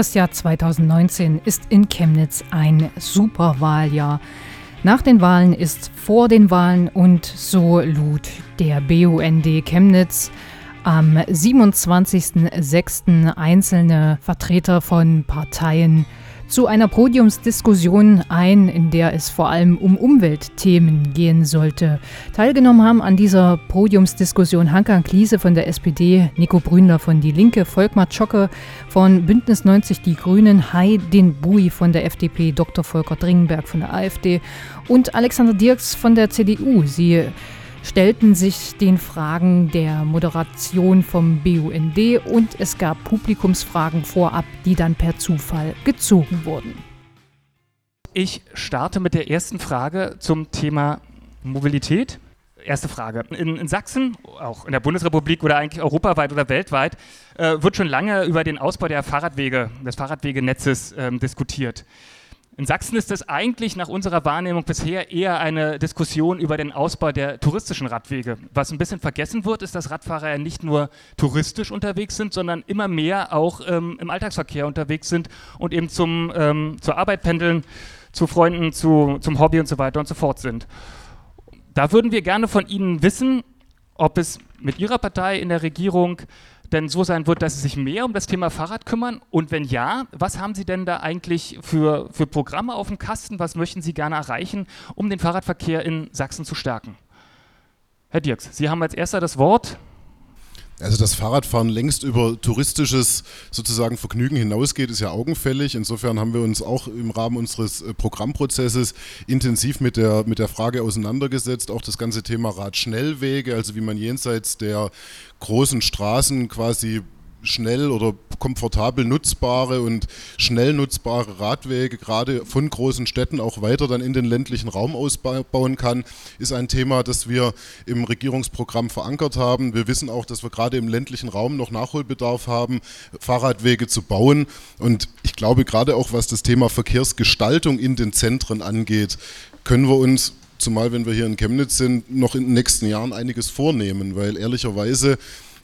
Das Jahr 2019 ist in Chemnitz ein Superwahljahr. Nach den Wahlen ist vor den Wahlen und so lud der BUND Chemnitz am 27.06. einzelne Vertreter von Parteien zu einer Podiumsdiskussion ein, in der es vor allem um Umweltthemen gehen sollte. Teilgenommen haben an dieser Podiumsdiskussion Hankan Kliese von der SPD, Nico Bründer von Die Linke, Volkmar Zschocke von Bündnis 90 Die Grünen, Heidin Bui von der FDP, Dr. Volker Dringenberg von der AfD und Alexander Dirks von der CDU. Sie stellten sich den Fragen der Moderation vom BUND und es gab Publikumsfragen vorab, die dann per Zufall gezogen wurden. Ich starte mit der ersten Frage zum Thema Mobilität. Erste Frage. In, in, Sachsen, auch in der Bundesrepublik oder eigentlich europaweit oder weltweit, äh, wird schon lange über den Ausbau der Fahrradwege, des Fahrradwegenetzes ähm, diskutiert. In Sachsen ist es eigentlich nach unserer Wahrnehmung bisher eher eine Diskussion über den Ausbau der touristischen Radwege. Was ein bisschen vergessen wird, ist, dass Radfahrer ja nicht nur touristisch unterwegs sind, sondern immer mehr auch ähm, im Alltagsverkehr unterwegs sind und eben zum, ähm, zur Arbeit pendeln, zu Freunden, zu, zum Hobby und so weiter und so fort sind. Da würden wir gerne von Ihnen wissen, ob es mit Ihrer Partei in der Regierung denn so sein wird, dass Sie sich mehr um das Thema Fahrrad kümmern? Und wenn ja, was haben Sie denn da eigentlich für, für Programme auf dem Kasten? Was möchten Sie gerne erreichen, um den Fahrradverkehr in Sachsen zu stärken? Herr Dirks, Sie haben als erster das Wort. Also das Fahrradfahren längst über touristisches sozusagen Vergnügen hinausgeht, ist ja augenfällig. Insofern haben wir uns auch im Rahmen unseres äh, Programmprozesses intensiv mit der, mit der Frage auseinandergesetzt. Auch das ganze Thema Radschnellwege, also wie man jenseits der großen Straßen quasi schnell oder komfortabel nutzbare und schnell nutzbare Radwege gerade von großen Städten auch weiter dann in den ländlichen Raum ausbauen kann, ist ein Thema, das wir im Regierungsprogramm verankert haben. Wir wissen auch, dass wir gerade im ländlichen Raum noch Nachholbedarf haben, Fahrradwege zu bauen. Und ich glaube, gerade auch was das Thema Verkehrsgestaltung in den Zentren angeht, können wir uns zumal wenn wir hier in Chemnitz sind, noch in den nächsten Jahren einiges vornehmen, weil ehrlicherweise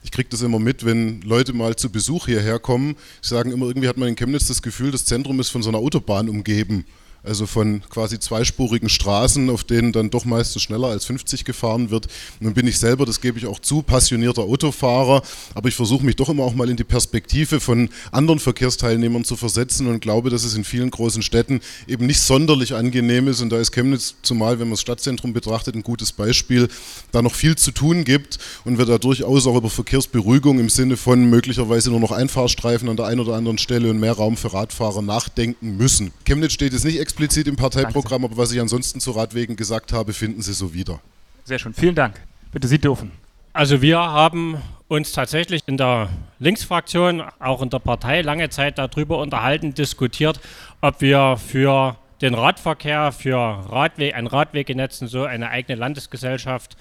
ich kriege das immer mit, wenn Leute mal zu Besuch hierher kommen. Sie sagen immer, irgendwie hat man in Chemnitz das Gefühl, das Zentrum ist von so einer Autobahn umgeben also von quasi zweispurigen Straßen, auf denen dann doch meistens schneller als 50 gefahren wird. Nun bin ich selber, das gebe ich auch zu, passionierter Autofahrer, aber ich versuche mich doch immer auch mal in die Perspektive von anderen Verkehrsteilnehmern zu versetzen und glaube, dass es in vielen großen Städten eben nicht sonderlich angenehm ist und da ist Chemnitz, zumal wenn man das Stadtzentrum betrachtet, ein gutes Beispiel, da noch viel zu tun gibt und wir da durchaus auch über Verkehrsberuhigung im Sinne von möglicherweise nur noch Einfahrstreifen an der einen oder anderen Stelle und mehr Raum für Radfahrer nachdenken müssen. Chemnitz steht jetzt nicht explizit im Parteiprogramm, aber was ich ansonsten zu Radwegen gesagt habe, finden Sie so wieder. Sehr schön, vielen Dank. Bitte Sie dürfen. Also wir haben uns tatsächlich in der Linksfraktion, auch in der Partei, lange Zeit darüber unterhalten, diskutiert, ob wir für den Radverkehr, für Radweg, ein Radwegenetz und so eine eigene Landesgesellschaft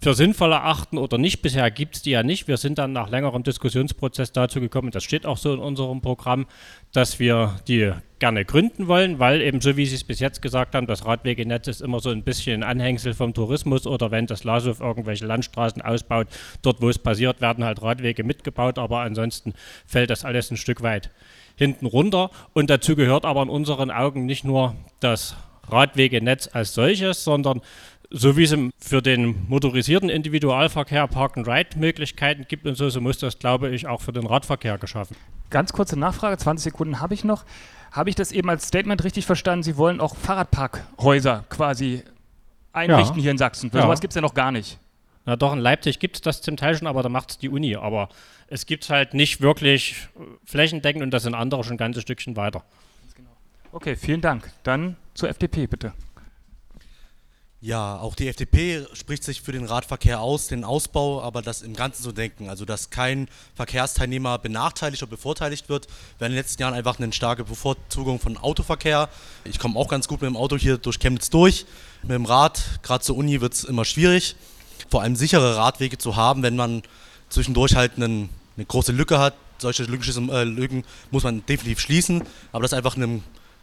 für sinnvoll erachten oder nicht. Bisher gibt es die ja nicht. Wir sind dann nach längerem Diskussionsprozess dazu gekommen, das steht auch so in unserem Programm, dass wir die gerne gründen wollen, weil eben so wie Sie es bis jetzt gesagt haben, das Radwegenetz ist immer so ein bisschen ein Anhängsel vom Tourismus oder wenn das LASUF irgendwelche Landstraßen ausbaut, dort wo es passiert, werden halt Radwege mitgebaut, aber ansonsten fällt das alles ein Stück weit hinten runter und dazu gehört aber in unseren Augen nicht nur das Radwegenetz als solches, sondern so wie es für den motorisierten Individualverkehr Park-and-Ride-Möglichkeiten gibt und so, so muss das, glaube ich, auch für den Radverkehr geschaffen. Ganz kurze Nachfrage, 20 Sekunden habe ich noch. Habe ich das eben als Statement richtig verstanden? Sie wollen auch Fahrradparkhäuser quasi einrichten ja. hier in Sachsen. Ja. sowas gibt es ja noch gar nicht. Na doch, in Leipzig gibt es das zum Teil schon, aber da macht es die Uni. Aber es gibt halt nicht wirklich flächendeckend und das sind andere schon ein ganzes Stückchen weiter. Genau. Okay, vielen Dank. Dann zur FDP bitte. Ja, auch die FDP spricht sich für den Radverkehr aus, den Ausbau, aber das im Ganzen zu denken, also dass kein Verkehrsteilnehmer benachteiligt oder bevorteiligt wird. Wir haben in den letzten Jahren einfach eine starke Bevorzugung von Autoverkehr. Ich komme auch ganz gut mit dem Auto hier durch Chemnitz durch. Mit dem Rad, gerade zur Uni, wird es immer schwierig. Vor allem sichere Radwege zu haben, wenn man zwischendurch halt einen, eine große Lücke hat. Solche äh, Lücken muss man definitiv schließen, aber das einfach einem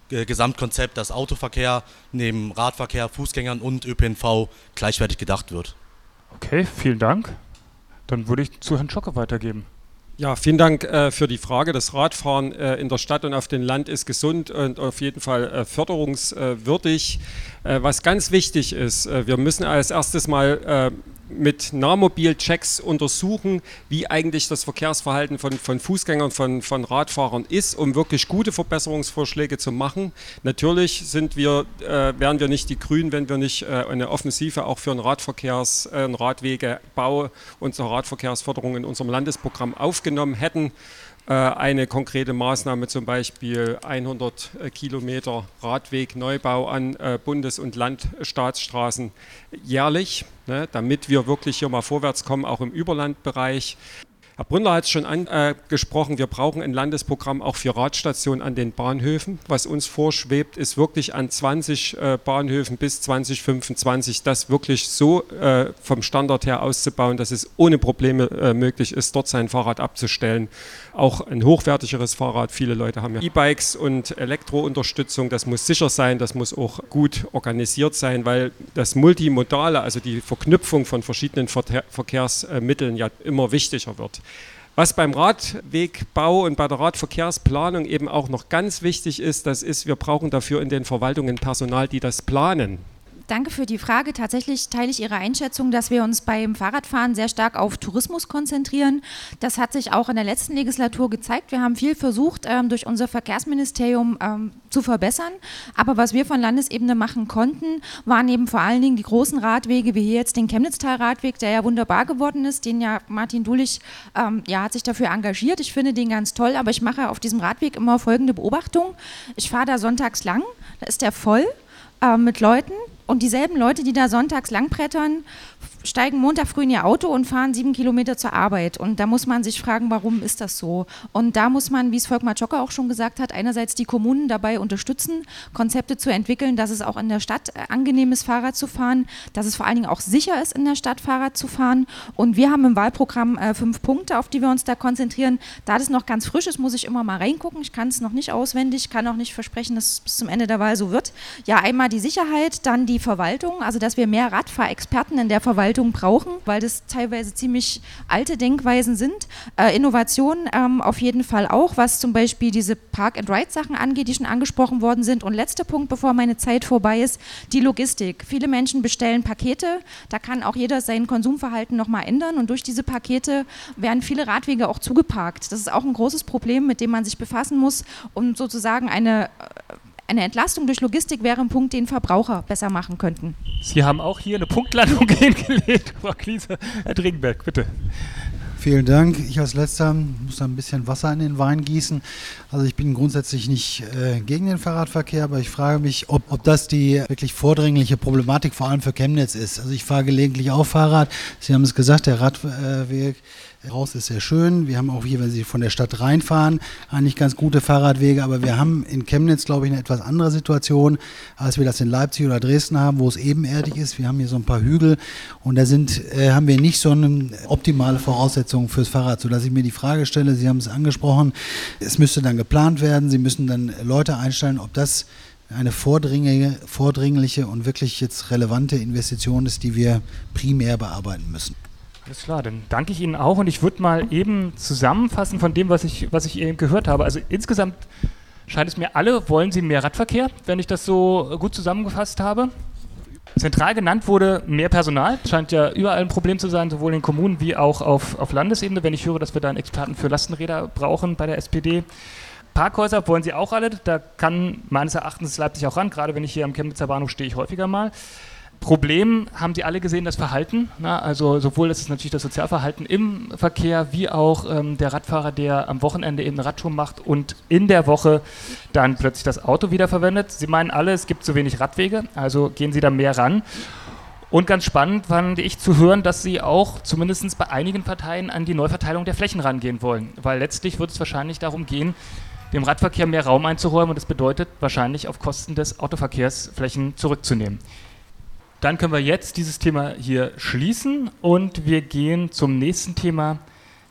Gesamtkonzept, dass Autoverkehr neben Radverkehr, Fußgängern und ÖPNV gleichwertig gedacht wird. Okay, vielen Dank. Dann würde ich zu Herrn Schocke weitergeben. Ja, vielen Dank äh, für die Frage. Das Radfahren äh, in der Stadt und auf dem Land ist gesund und auf jeden Fall äh, förderungswürdig. Äh, was ganz wichtig ist, äh, wir müssen als erstes mal äh, mit Nahmobil-Checks untersuchen, wie eigentlich das Verkehrsverhalten von, von Fußgängern, von, von Radfahrern ist, um wirklich gute Verbesserungsvorschläge zu machen. Natürlich sind wir, äh, wären wir nicht die Grünen, wenn wir nicht äh, eine Offensive auch für einen Radverkehrs-, äh, einen Radwegebau und zur Radverkehrsförderung in unserem Landesprogramm aufgenommen hätten. Äh, eine konkrete Maßnahme, zum Beispiel 100 äh, Kilometer Radwegneubau an äh, Bundes- und Landstaatsstraßen jährlich, ne, damit wir wirklich hier mal vorwärts kommen, auch im Überlandbereich. Herr Bründer hat es schon angesprochen, wir brauchen ein Landesprogramm auch für Radstationen an den Bahnhöfen. Was uns vorschwebt, ist wirklich an 20 äh, Bahnhöfen bis 2025 das wirklich so vom Standard her auszubauen, dass es ohne Probleme möglich ist, dort sein Fahrrad abzustellen. Auch ein hochwertigeres Fahrrad. Viele Leute haben ja E-Bikes und Elektrounterstützung. Das muss sicher sein, das muss auch gut organisiert sein, weil das Multimodale, also die Verknüpfung von verschiedenen Verkehrsmitteln ja immer wichtiger wird. Was beim Radwegbau und bei der Radverkehrsplanung eben auch noch ganz wichtig ist, das ist, wir brauchen dafür in den Verwaltungen Personal, die das planen. Danke für die Frage. Tatsächlich teile ich Ihre Einschätzung, dass wir uns beim Fahrradfahren sehr stark auf Tourismus konzentrieren. Das hat sich auch in der letzten Legislatur gezeigt. Wir haben viel versucht, ähm, durch unser Verkehrsministerium ähm, zu verbessern. Aber was wir von Landesebene machen konnten, waren eben vor allen Dingen die großen Radwege, wie hier jetzt den Chemnitztal-Radweg, der ja wunderbar geworden ist. Den ja Martin Dulich ähm, ja, hat sich dafür engagiert. Ich finde den ganz toll, aber ich mache auf diesem Radweg immer folgende Beobachtung. Ich fahre da sonntags lang, da ist der voll äh, mit Leuten und dieselben Leute, die da sonntags langbrettern, steigen Montag früh in ihr Auto und fahren sieben Kilometer zur Arbeit. Und da muss man sich fragen, warum ist das so? Und da muss man, wie es Volkmar Jocker auch schon gesagt hat, einerseits die Kommunen dabei unterstützen, Konzepte zu entwickeln, dass es auch in der Stadt äh, angenehm ist, Fahrrad zu fahren, dass es vor allen Dingen auch sicher ist, in der Stadt Fahrrad zu fahren. Und wir haben im Wahlprogramm äh, fünf Punkte, auf die wir uns da konzentrieren. Da das noch ganz frisch ist, muss ich immer mal reingucken. Ich kann es noch nicht auswendig, kann auch nicht versprechen, dass es bis zum Ende der Wahl so wird. Ja, einmal die Sicherheit, dann die Verwaltung, also dass wir mehr Radfahrexperten in der Verwaltung Gestaltung brauchen, weil das teilweise ziemlich alte Denkweisen sind. Äh, Innovationen ähm, auf jeden Fall auch, was zum Beispiel diese Park-and-Ride-Sachen angeht, die schon angesprochen worden sind. Und letzter Punkt, bevor meine Zeit vorbei ist, die Logistik. Viele Menschen bestellen Pakete, da kann auch jeder sein Konsumverhalten nochmal ändern und durch diese Pakete werden viele Radwege auch zugeparkt. Das ist auch ein großes Problem, mit dem man sich befassen muss, um sozusagen eine äh, eine Entlastung durch Logistik wäre ein Punkt, den Verbraucher besser machen könnten. Sie haben auch hier eine Punktlandung hingelegt, Frau Kliese. Herr Dringenberg, bitte. Vielen Dank. Ich als letzter muss ein bisschen Wasser in den Wein gießen. Also ich bin grundsätzlich nicht äh, gegen den Fahrradverkehr, aber ich frage mich, ob, ob das die wirklich vordringliche Problematik vor allem für Chemnitz ist. Also ich fahre gelegentlich auch Fahrrad. Sie haben es gesagt, der Radweg Raus ist sehr schön. Wir haben auch hier, wenn Sie von der Stadt reinfahren, eigentlich ganz gute Fahrradwege. Aber wir haben in Chemnitz, glaube ich, eine etwas andere Situation, als wir das in Leipzig oder Dresden haben, wo es ebenerdig ist. Wir haben hier so ein paar Hügel und da sind, äh, haben wir nicht so eine optimale Voraussetzung fürs Fahrrad, sodass ich mir die Frage stelle, Sie haben es angesprochen, es müsste dann geplant werden, Sie müssen dann Leute einstellen, ob das eine vordringliche, vordringliche und wirklich jetzt relevante Investition ist, die wir primär bearbeiten müssen. Alles klar, dann danke ich Ihnen auch und ich würde mal eben zusammenfassen von dem, was ich, was ich eben gehört habe. Also insgesamt scheint es mir alle, wollen Sie mehr Radverkehr, wenn ich das so gut zusammengefasst habe. Zentral genannt wurde mehr Personal. Scheint ja überall ein Problem zu sein, sowohl in Kommunen wie auch auf, auf Landesebene. Wenn ich höre, dass wir da einen Experten für Lastenräder brauchen bei der SPD. Parkhäuser wollen sie auch alle. Da kann meines Erachtens Leipzig auch ran. Gerade wenn ich hier am Chemnitzer Bahnhof stehe, ich häufiger mal. Problem haben Sie alle gesehen, das Verhalten. Na, also sowohl ist es natürlich das Sozialverhalten im Verkehr, wie auch ähm, der Radfahrer, der am Wochenende eben eine Radtour macht und in der Woche dann plötzlich das Auto wiederverwendet. Sie meinen alle, es gibt zu wenig Radwege, also gehen Sie da mehr ran. Und ganz spannend fand ich zu hören, dass Sie auch zumindest bei einigen Parteien an die Neuverteilung der Flächen rangehen wollen. Weil letztlich wird es wahrscheinlich darum gehen, dem Radverkehr mehr Raum einzuräumen und das bedeutet wahrscheinlich auf Kosten des Autoverkehrs Flächen zurückzunehmen. Dann können wir jetzt dieses Thema hier schließen und wir gehen zum nächsten Thema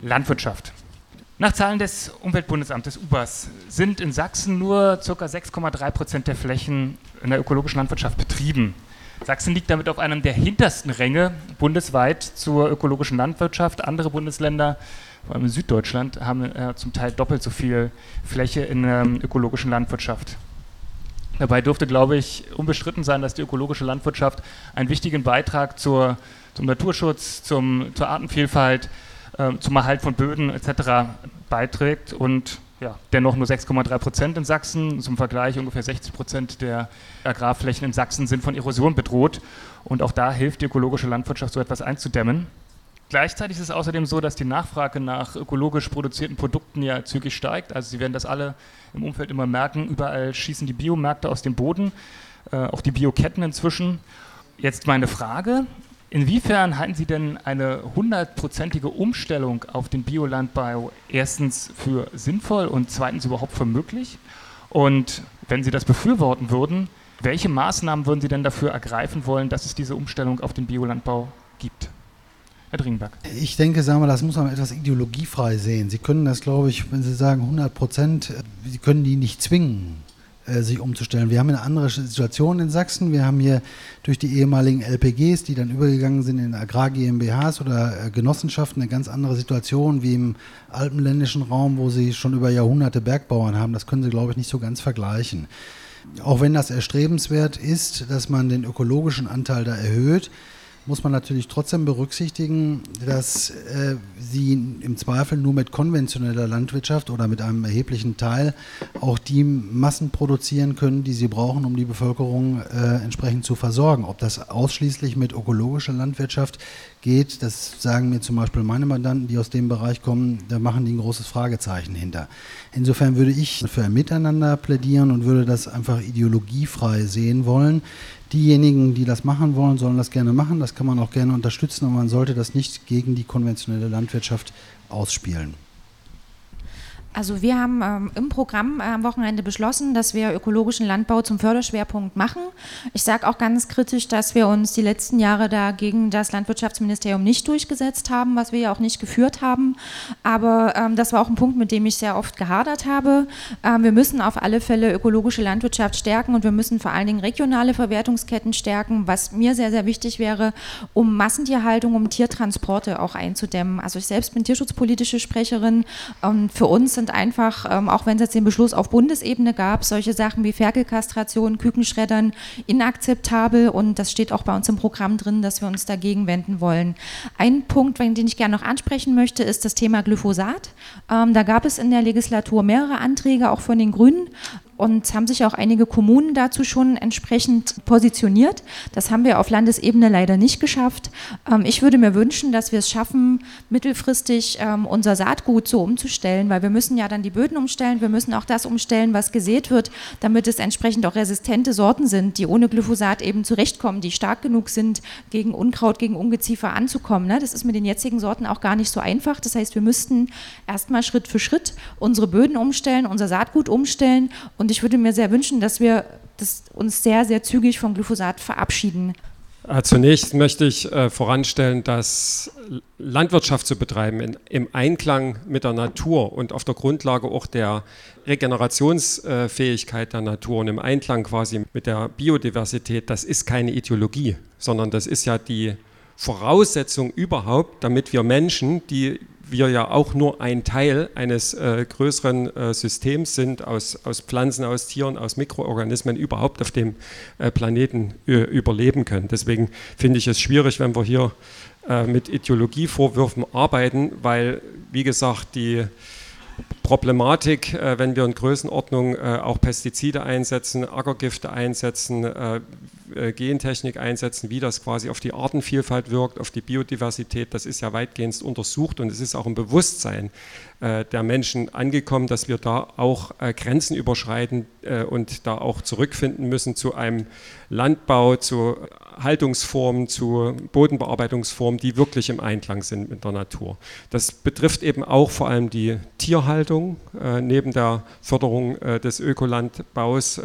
Landwirtschaft. Nach Zahlen des Umweltbundesamtes UBAS sind in Sachsen nur ca. 6,3 Prozent der Flächen in der ökologischen Landwirtschaft betrieben. Sachsen liegt damit auf einem der hintersten Ränge bundesweit zur ökologischen Landwirtschaft. Andere Bundesländer, vor allem in Süddeutschland, haben äh, zum Teil doppelt so viel Fläche in der ähm, ökologischen Landwirtschaft. Dabei dürfte, glaube ich, unbestritten sein, dass die ökologische Landwirtschaft einen wichtigen Beitrag zur, zum Naturschutz, zum, zur Artenvielfalt, äh, zum Erhalt von Böden etc. beiträgt und ja, dennoch nur 6,3 Prozent in Sachsen. Zum Vergleich ungefähr 60 Prozent der Agrarflächen in Sachsen sind von Erosion bedroht. Und auch da hilft die ökologische Landwirtschaft, so etwas einzudämmen. Gleichzeitig ist es außerdem so, dass die Nachfrage nach ökologisch produzierten Produkten ja zügig steigt. Also Sie werden das alle im Umfeld immer merken. Überall schießen die Biomärkte aus dem Boden, äh, auch die Bioketten inzwischen. Jetzt meine Frage, Inwiefern halten Sie denn eine hundertprozentige Umstellung auf den Biolandbau erstens für sinnvoll und zweitens überhaupt für möglich? Und wenn Sie das befürworten würden, welche Maßnahmen würden Sie denn dafür ergreifen wollen, dass es diese Umstellung auf den Biolandbau gibt? Herr Dringenberg. Ich denke, sagen wir, das muss man etwas ideologiefrei sehen. Sie können das, glaube ich, wenn Sie sagen 100 Prozent, Sie können die nicht zwingen. Äh, sich umzustellen. Wir haben eine andere Situation in Sachsen. Wir haben hier durch die ehemaligen LPGs, die dann übergegangen sind in Agrar GmbHs oder äh, Genossenschaften, eine ganz andere Situation wie im alpenländischen Raum, wo sie schon über Jahrhunderte Bergbauern haben. Das können Sie, glaube ich, nicht so ganz vergleichen. Auch wenn das erstrebenswert ist, dass man den ökologischen Anteil da erhöht, muss man natürlich trotzdem berücksichtigen, dass äh, sie im Zweifel nur mit konventioneller Landwirtschaft oder mit einem erheblichen Teil auch die Massen produzieren können, die sie brauchen, um die Bevölkerung äh, entsprechend zu versorgen. Ob das ausschließlich mit ökologischer Landwirtschaft geht, das sagen mir zum Beispiel meine Mandanten, die aus dem Bereich kommen, da machen die ein großes Fragezeichen hinter. Insofern würde ich für ein Miteinander plädieren und würde das einfach ideologiefrei sehen wollen. Diejenigen, die das machen wollen, sollen das gerne machen. Das kann man auch gerne unterstützen, aber man sollte das nicht gegen die konventionelle Landwirtschaft ausspielen. Also wir haben ähm, im Programm am Wochenende beschlossen, dass wir ökologischen Landbau zum Förderschwerpunkt machen. Ich sage auch ganz kritisch, dass wir uns die letzten Jahre da gegen das Landwirtschaftsministerium nicht durchgesetzt haben, was wir ja auch nicht geführt haben. Aber ähm, das war auch ein Punkt, mit dem ich sehr oft gehadert habe. Ähm, wir müssen auf alle Fälle ökologische Landwirtschaft stärken und wir müssen vor allen Dingen regionale Verwertungsketten stärken, was mir sehr, sehr wichtig wäre, um Massentierhaltung, um Tiertransporte auch einzudämmen. Also ich selbst bin tierschutzpolitische Sprecherin und für uns sind einfach, ähm, auch wenn es jetzt den Beschluss auf Bundesebene gab, solche Sachen wie Ferkelkastration, Kükenschreddern inakzeptabel und das steht auch bei uns im Programm drin, dass wir uns dagegen wenden wollen. Ein Punkt, den ich gerne noch ansprechen möchte, ist das Thema Glyphosat. Ähm, da gab es in der Legislatur mehrere Anträge, auch von den Grünen und haben sich auch einige Kommunen dazu schon entsprechend positioniert. Das haben wir auf Landesebene leider nicht geschafft. Ähm, ich würde mir wünschen, dass wir es schaffen, mittelfristig ähm, unser Saatgut so umzustellen, weil wir müssen ja dann die Böden umstellen, wir müssen auch das umstellen, was gesät wird, damit es entsprechend auch resistente Sorten sind, die ohne Glyphosat eben zurechtkommen, die stark genug sind, gegen Unkraut, gegen Ungeziefer anzukommen. Ne? Das ist mit den jetzigen Sorten auch gar nicht so einfach. Das heißt, wir müssten erstmal Schritt für Schritt unsere Böden umstellen, unser Saatgut umstellen und ich würde mir sehr wünschen, dass wir das uns sehr, sehr zügig vom Glyphosat verabschieden. Äh, zunächst möchte ich äh, voranstellen, dass Landwirtschaft zu betreiben in, im Einklang mit der Natur und auf der Grundlage auch der Regenerationsfähigkeit der Natur und im Einklang quasi mit der Biodiversität, das ist keine Ideologie, sondern das ist ja die Voraussetzung überhaupt, damit wir Menschen, die wir ja auch nur ein Teil eines äh, größeren äh, Systems sind, aus, aus Pflanzen, aus Tieren, aus Mikroorganismen überhaupt auf dem äh, Planeten äh, überleben können. Deswegen finde ich es schwierig, wenn wir hier äh, mit Ideologievorwürfen arbeiten, weil, wie gesagt, die Problematik, äh, wenn wir in Größenordnung auch Pestizide einsetzen, Ackergifte einsetzen, äh, Gentechnik einsetzen, wie das quasi auf die Artenvielfalt wirkt, auf die Biodiversität, das ist ja weitgehend untersucht und es ist auch ein Bewusstsein äh, der Menschen angekommen, dass wir da auch äh, Grenzen überschreiten und da auch zurückfinden müssen zu einem Landbau, zu Haltungsformen, zu Bodenbearbeitungsformen, die wirklich im Einklang sind mit der Natur. Das betrifft eben auch vor allem die Tierhaltung. neben der Förderung des Ökolandbaus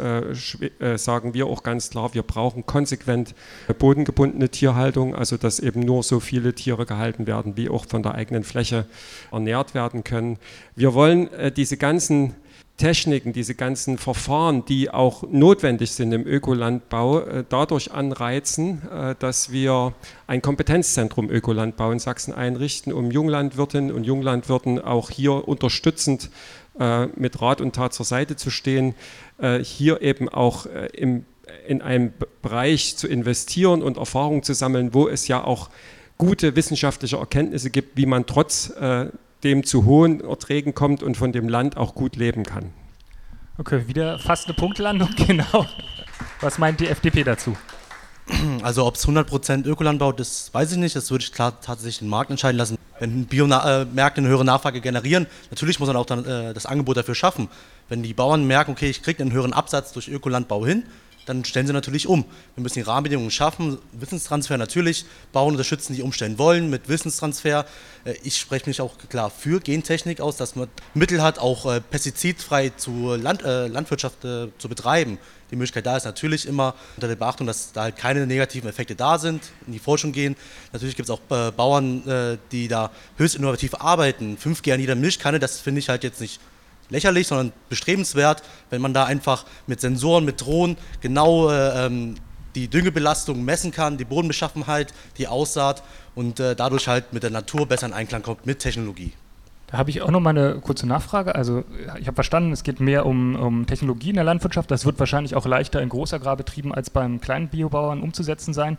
sagen wir auch ganz klar, wir brauchen brauchen konsequent bodengebundene Tierhaltung, also dass eben nur so viele Tiere gehalten werden, wie auch von der eigenen Fläche ernährt werden können. Wir wollen äh, diese ganzen Techniken, diese ganzen Verfahren, die auch notwendig sind im Ökolandbau, äh, dadurch anreizen, äh, dass wir ein Kompetenzzentrum Ökolandbau in Sachsen einrichten, um Junglandwirtinnen und Junglandwirten auch hier unterstützend äh, mit Rat und Tat zur Seite zu stehen, hier eben auch im, in einem Bereich zu investieren und Erfahrungen zu sammeln, wo es ja auch gute wissenschaftliche Erkenntnisse gibt, wie man trotz dem zu hohen Erträgen kommt und von dem Land auch gut leben kann. Okay, wieder fast eine Punktlandung, genau. Was meint die FDP dazu? Also ob es 100% Ökolandbau ist, weiß ich nicht. Das würde ich klar tatsächlich den Markt entscheiden lassen. Wenn Biomärkte eine höhere Nachfrage generieren, natürlich muss man auch dann äh, das Angebot dafür schaffen. Wenn die Bauern merken, okay, ich kriege einen höheren Absatz durch Ökolandbau hin, dann stellen sie natürlich um. Wir müssen die Rahmenbedingungen schaffen, Wissenstransfer natürlich, Bauern unterstützen, die umstellen wollen mit Wissenstransfer. Äh, ich spreche mich auch klar für Gentechnik aus, dass man Mittel hat, auch äh, pestizidfrei zu Land, äh, Landwirtschaft äh, zu betreiben. Die Möglichkeit da ist natürlich immer unter der Beachtung, dass da halt keine negativen Effekte da sind, in die Forschung gehen. Natürlich gibt es auch äh, Bauern, äh, die da höchst innovativ arbeiten. 5G an jeder Milchkanne, das finde ich halt jetzt nicht lächerlich, sondern bestrebenswert, wenn man da einfach mit Sensoren, mit Drohnen genau äh, ähm, die Düngebelastung messen kann, die Bodenbeschaffenheit, die Aussaat und äh, dadurch halt mit der Natur besser in Einklang kommt mit Technologie. Da habe ich auch noch mal eine kurze Nachfrage. Also ich habe verstanden, es geht mehr um, um, Technologie in der Landwirtschaft. Das wird wahrscheinlich auch leichter in Großagrarbetrieben als beim kleinen Biobauern umzusetzen sein.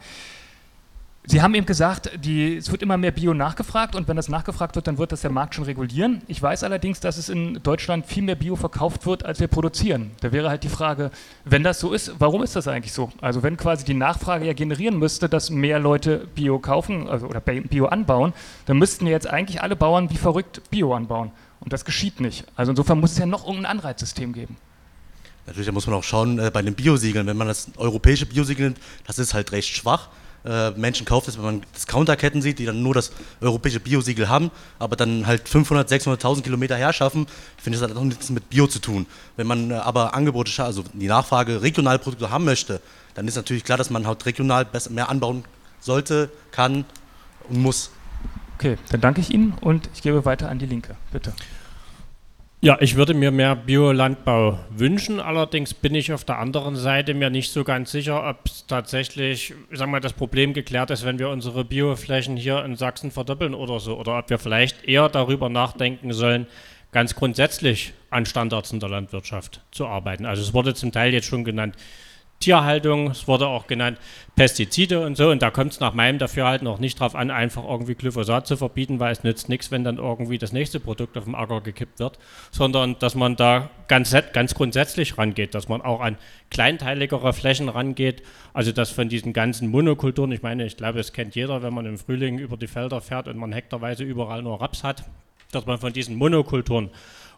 Sie haben eben gesagt, die, es wird immer mehr Bio nachgefragt und wenn das nachgefragt wird, dann wird das der Markt schon regulieren. Ich weiß allerdings, dass es in Deutschland viel mehr Bio verkauft wird, als wir produzieren. Da wäre halt die Frage, wenn das so ist, warum ist das eigentlich so? Also wenn quasi die Nachfrage ja generieren müsste, dass mehr Leute Bio kaufen also, oder Bio anbauen, dann müssten ja jetzt eigentlich alle Bauern wie verrückt Bio anbauen. Und das geschieht nicht. Also insofern muss es ja noch irgendein Anreizsystem geben. Natürlich, da muss man auch schauen, äh, bei den Biosiegeln, wenn man das europäische Biosiegel nimmt, das ist halt recht schwach äh, Menschen kauft es, wenn man Discounterketten sieht, die dann nur das europäische Biosiegel haben, aber dann halt 500, 600.000 Kilometer herschaffen, finde ich, das hat auch nichts mit Bio zu tun. Wenn man äh, aber Angebote, also die Nachfrage regional Produkte haben möchte, dann ist natürlich klar, dass man halt regional besser, mehr anbauen sollte, kann und muss. Okay, dann danke ich Ihnen und ich gebe weiter an die Linke. Bitte. Ja, ich würde mir mehr Biolandbau wünschen. Allerdings bin ich auf der anderen Seite mir nicht so ganz sicher, ob tatsächlich, sagen wir, das Problem geklärt ist, wenn wir unsere Bioflächen hier in Sachsen verdoppeln oder so. Oder ob wir vielleicht eher darüber nachdenken sollen, ganz grundsätzlich an Standards in der Landwirtschaft zu arbeiten. Also es wurde zum Teil jetzt schon genannt, Tierhaltung, es wurde auch genannt Pestizide und so. Und da kommt es nach meinem Dafürhalten auch nicht darauf an, einfach irgendwie Glyphosat zu verbieten, weil es nützt nichts, wenn dann irgendwie das nächste Produkt auf dem Acker gekippt wird, sondern dass man da ganz, ganz grundsätzlich rangeht, dass man auch an kleinteiligere Flächen rangeht. Also dass von diesen ganzen Monokulturen, ich meine, ich glaube, es kennt jeder, wenn man im Frühling über die Felder fährt und man hektarweise überall nur Raps hat, dass man von diesen Monokulturen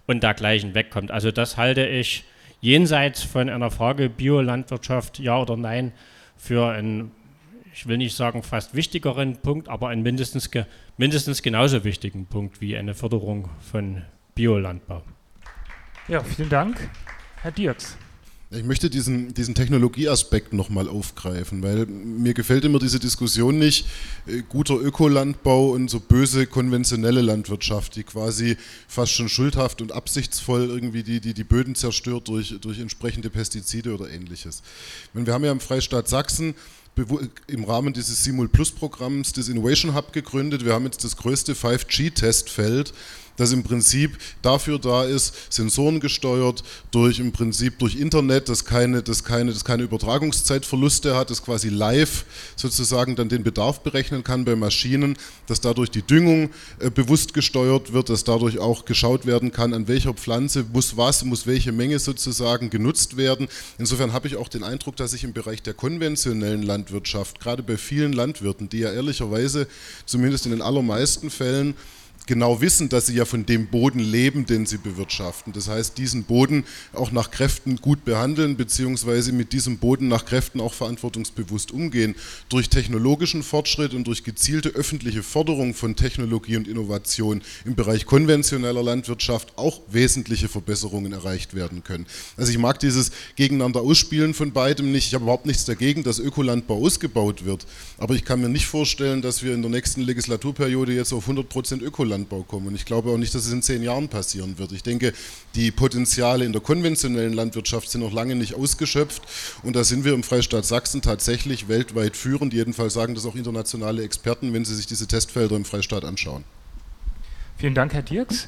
und dergleichen wegkommt. Also das halte ich jenseits von einer Frage Biolandwirtschaft, ja oder nein, für einen, ich will nicht sagen fast wichtigeren Punkt, aber einen mindestens, mindestens genauso wichtigen Punkt wie eine Förderung von Biolandbau. Ja, vielen Dank. Herr Dirks. Ich möchte diesen, diesen Technologieaspekt nochmal aufgreifen, weil mir gefällt immer diese Diskussion nicht, äh, guter Ökolandbau und so böse konventionelle Landwirtschaft, die quasi fast schon schuldhaft und absichtsvoll irgendwie die, die, die Böden zerstört durch, durch entsprechende Pestizide oder ähnliches. Wir haben ja im Freistaat Sachsen im Rahmen dieses Simul Plus Programms das Innovation Hub gegründet. Wir haben jetzt das größte 5G-Testfeld das im Prinzip dafür da ist, Sensoren gesteuert, durch im Prinzip durch Internet, das keine, das keine, das keine Übertragungszeitverluste hat, das quasi live sozusagen dann den Bedarf berechnen kann bei Maschinen, dass dadurch die Düngung äh, bewusst gesteuert wird, dass dadurch auch geschaut werden kann, an welcher Pflanze muss was, muss welche Menge sozusagen genutzt werden. Insofern habe ich auch den Eindruck, dass sich im Bereich der konventionellen Landwirtschaft, gerade bei vielen Landwirten, die ja ehrlicherweise zumindest in den allermeisten Fällen genau wissen, dass sie ja von dem Boden leben, den sie bewirtschaften. Das heißt, diesen Boden auch nach Kräften gut behandeln, beziehungsweise mit diesem Boden nach Kräften auch verantwortungsbewusst umgehen. Durch technologischen Fortschritt und durch gezielte öffentliche Förderung von Technologie und Innovation im Bereich konventioneller Landwirtschaft auch wesentliche Verbesserungen erreicht werden können. Also ich mag dieses Gegeneinander ausspielen von beidem nicht. Ich habe überhaupt nichts dagegen, dass Ökolandbau ausgebaut wird. Aber ich kann mir nicht vorstellen, dass wir in der nächsten Legislaturperiode jetzt auf 100 Prozent Ökoland Landbau kommen. Und ich glaube auch nicht, dass es in zehn Jahren passieren wird. Ich denke, die Potenziale in der konventionellen Landwirtschaft sind noch lange nicht ausgeschöpft. Und da sind wir im Freistaat Sachsen tatsächlich weltweit führend. Jedenfalls sagen das auch internationale Experten, wenn sie sich diese Testfelder im Freistaat anschauen. Vielen Dank, Herr Dirks.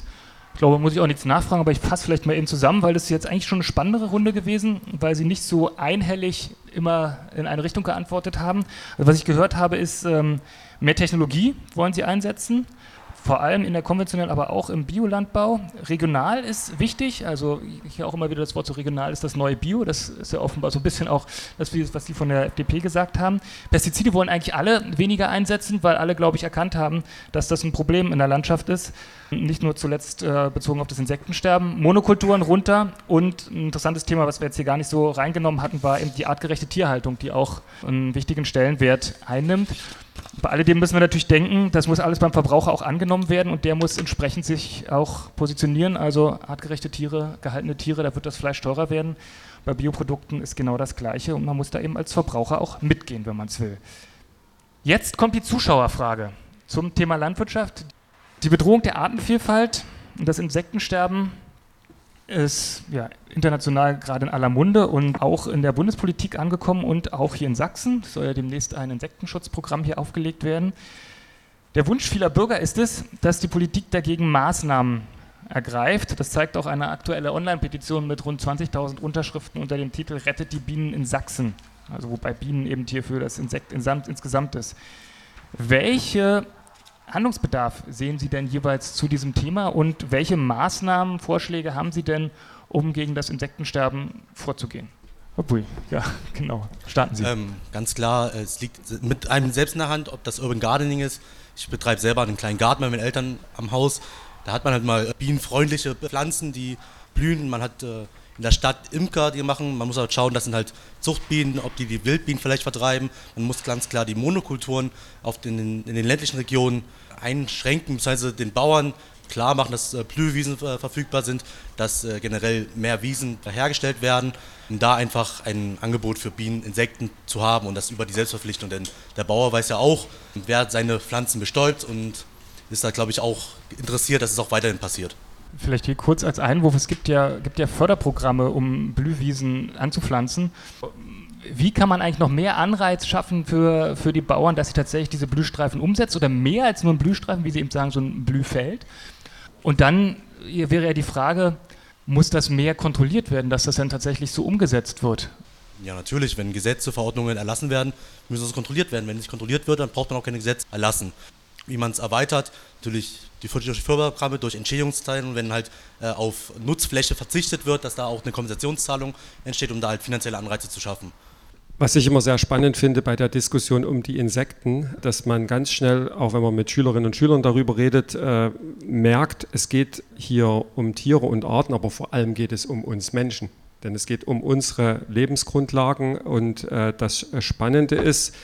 Ich glaube, muss ich auch nichts nachfragen, aber ich fasse vielleicht mal eben zusammen, weil das ist jetzt eigentlich schon eine spannendere Runde gewesen, weil Sie nicht so einhellig immer in eine Richtung geantwortet haben. Also was ich gehört habe, ist, ähm, mehr Technologie wollen Sie einsetzen vor allem in der konventionellen, aber auch im Biolandbau. Regional ist wichtig, also hier auch immer wieder das Wort so regional ist das neue Bio, das ist ja offenbar so ein bisschen auch das, was Sie von der FDP gesagt haben. Pestizide wollen eigentlich alle weniger einsetzen, weil alle, glaube ich, erkannt haben, dass das ein Problem in der Landschaft ist. Nicht nur zuletzt äh, bezogen auf das Insektensterben. Monokulturen runter und ein interessantes Thema, was wir jetzt hier gar nicht so reingenommen hatten, war eben die artgerechte Tierhaltung, die auch einen wichtigen Stellenwert einnimmt. Bei alledem müssen wir natürlich denken, das muss alles beim Verbraucher auch angenommen werden und der muss entsprechend sich auch positionieren. Also artgerechte Tiere, gehaltene Tiere, da wird das Fleisch teurer werden. Bei Bioprodukten ist genau das Gleiche und man muss da eben als Verbraucher auch mitgehen, wenn man es will. Jetzt kommt die Zuschauerfrage zum Thema Landwirtschaft. Die Bedrohung der Artenvielfalt und das Insektensterben ist ja, international gerade in aller Munde und auch in der Bundespolitik angekommen und auch hier in Sachsen. Es soll ja demnächst ein Insektenschutzprogramm hier aufgelegt werden. Der Wunsch vieler Bürger ist es, dass die Politik dagegen Maßnahmen ergreift. Das zeigt auch eine aktuelle Online-Petition mit rund 20.000 Unterschriften unter dem Titel Rettet die Bienen in Sachsen. Also wobei Bienen eben hier für das Insekt insgesamt ist. Welche Handlungsbedarf sehen Sie denn jeweils zu diesem Thema und welche Maßnahmen, Vorschläge haben Sie denn, um gegen das Insektensterben vorzugehen? Obwohl, ja, genau. Starten Sie. Ähm, ganz klar, es liegt mit einem selbst in der Hand, ob das Urban Gardening ist. Ich betreibe selber einen kleinen Garten bei meinen Eltern am Haus. Da hat man halt mal bienenfreundliche Pflanzen, die blühen. Man hat äh, in der Stadt Imker, die machen. Man muss halt schauen, das sind halt Zuchtbienen, ob die die Wildbienen vielleicht vertreiben. Man muss ganz klar die Monokulturen auf den, in den ländlichen Regionen einschränken, beziehungsweise den Bauern klar machen, dass äh, Blühwiesen äh, verfügbar sind, dass äh, generell mehr Wiesen hergestellt werden, um da einfach ein Angebot für Bienen, Insekten zu haben und das über die Selbstverpflichtung. Denn der Bauer weiß ja auch, wer seine Pflanzen bestäubt und ist da, glaube ich, auch interessiert, dass es auch weiterhin passiert. Vielleicht hier kurz als Einwurf, es gibt ja, gibt ja Förderprogramme, um Blühwiesen anzupflanzen. Wie kann man eigentlich noch mehr Anreiz schaffen für, für die Bauern, dass sie tatsächlich diese Blühstreifen umsetzen oder mehr als nur ein Blühstreifen, wie Sie eben sagen, so ein Blühfeld? Und dann wäre ja die Frage, muss das mehr kontrolliert werden, dass das dann tatsächlich so umgesetzt wird? Ja, natürlich. Wenn Gesetze, Verordnungen erlassen werden, müssen das kontrolliert werden. Wenn nicht kontrolliert wird, dann braucht man auch kein Gesetz erlassen. Wie man es erweitert, natürlich die Förderprogramme durch Entschädigungszahlungen, wenn halt äh, auf Nutzfläche verzichtet wird, dass da auch eine Kompensationszahlung entsteht, um da halt finanzielle Anreize zu schaffen. Was ich immer sehr spannend finde bei der Diskussion um die Insekten, dass man ganz schnell, auch wenn man mit Schülerinnen und Schülern darüber redet, äh, merkt, es geht hier um Tiere und Arten, aber vor allem geht es um uns Menschen. Denn es geht um unsere Lebensgrundlagen und äh, das Spannende ist,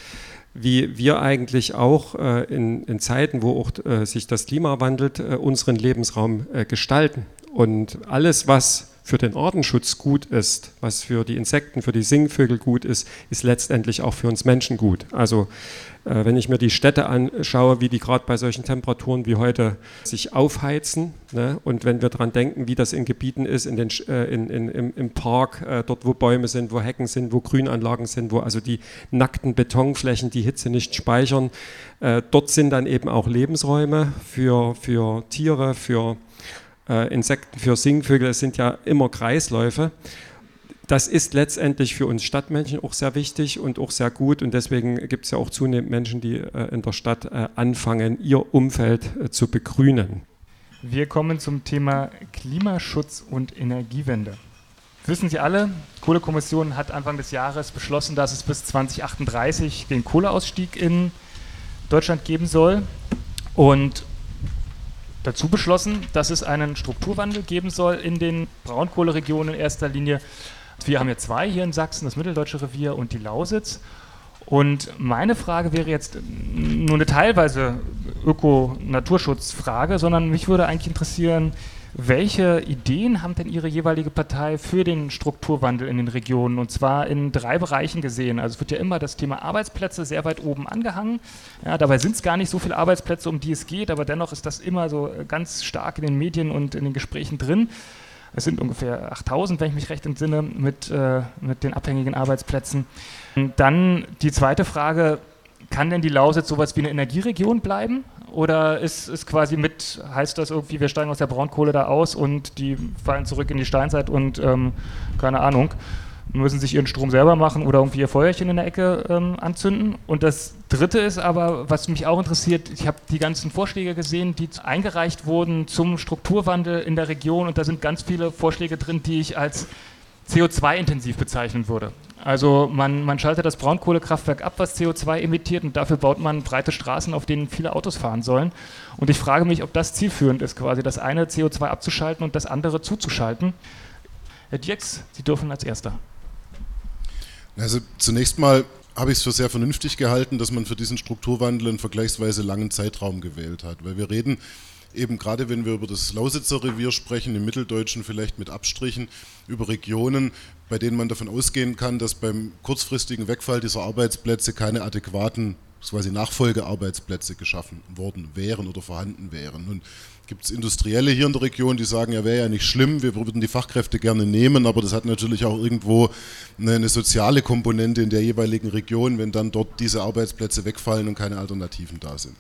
wie wir eigentlich auch äh, in, in, Zeiten, wo auch äh, sich das Klima wandelt, äh, unseren Lebensraum äh, gestalten. Und alles, was für den Artenschutz gut ist, was für die Insekten, für die Singvögel gut ist, ist letztendlich auch für uns Menschen gut. Also äh, wenn ich mir die Städte anschaue, wie die gerade bei solchen Temperaturen wie heute sich aufheizen ne? und wenn wir daran denken, wie das in Gebieten ist, in den, äh, in, in, im, im, Park, äh, dort wo Bäume sind, wo Hecken sind, wo Grünanlagen sind, wo also die nackten Betonflächen die Hitze nicht speichern, äh, dort sind dann eben auch Lebensräume für, für Tiere, für äh, Insekten, für Singvögel, es sind ja immer Kreisläufe. Das ist letztendlich für uns Stadtmenschen auch sehr wichtig und auch sehr gut. Und deswegen gibt es ja auch zunehmend Menschen, die äh, in der Stadt äh, anfangen, ihr Umfeld äh, zu begrünen. Wir kommen zum Thema Klimaschutz und Energiewende. Wissen Sie alle, die Kohlekommission hat Anfang des Jahres beschlossen, dass es bis 2038 den Kohleausstieg in Deutschland geben soll. Und dazu beschlossen, dass es einen Strukturwandel geben soll in den Braunkohleregionen in erster Linie. Wir haben ja zwei hier in Sachsen, das Mitteldeutsche Revier und die Lausitz. Und meine Frage wäre jetzt nur eine teilweise Öko-Naturschutzfrage, sondern mich würde eigentlich interessieren, welche Ideen haben denn Ihre jeweilige Partei für den Strukturwandel in den Regionen? Und zwar in drei Bereichen gesehen. Also es wird ja immer das Thema Arbeitsplätze sehr weit oben angehangen. Ja, dabei sind es gar nicht so viele Arbeitsplätze, um die es geht, aber dennoch ist das immer so ganz stark in den Medien und in den Gesprächen drin. Es sind ungefähr 8000, wenn ich mich recht entsinne, mit, äh, mit den abhängigen Arbeitsplätzen. Und dann die zweite Frage, kann denn die Lausitz sowas wie eine Energieregion bleiben? Oder ist es quasi mit, heißt das irgendwie, wir steigen aus der Braunkohle da aus und die fallen zurück in die Steinzeit und ähm, keine Ahnung, müssen sich ihren Strom selber machen oder irgendwie ihr Feuerchen in der Ecke ähm, anzünden. Und das Dritte ist aber, was mich auch interessiert, ich habe die ganzen Vorschläge gesehen, die eingereicht wurden zum Strukturwandel in der Region und da sind ganz viele Vorschläge drin, die ich als CO2-intensiv bezeichnen würde. Also man, man schaltet das Braunkohlekraftwerk ab, was CO2 emittiert und dafür baut man breite Straßen, auf denen viele Autos fahren sollen. Und ich frage mich, ob das zielführend ist, quasi das eine CO2 abzuschalten und das andere zuzuschalten. Herr Dierks, Sie dürfen als Erster. Also zunächst mal habe ich es für sehr vernünftig gehalten, dass man für diesen Strukturwandel einen vergleichsweise langen Zeitraum gewählt hat, weil wir reden eben gerade wenn wir über das Lausitzer Revier sprechen, im Mitteldeutschen vielleicht mit Abstrichen, über Regionen, bei denen man davon ausgehen kann, dass beim kurzfristigen Wegfall dieser Arbeitsplätze keine adäquaten quasi Nachfolgearbeitsplätze geschaffen worden wären oder vorhanden wären. Nun gibt es Industrielle hier in der Region, die sagen, ja, wäre ja nicht schlimm, wir würden die Fachkräfte gerne nehmen, aber das hat natürlich auch irgendwo eine, eine, soziale Komponente in der jeweiligen Region, wenn dann dort diese Arbeitsplätze wegfallen und keine Alternativen da sind.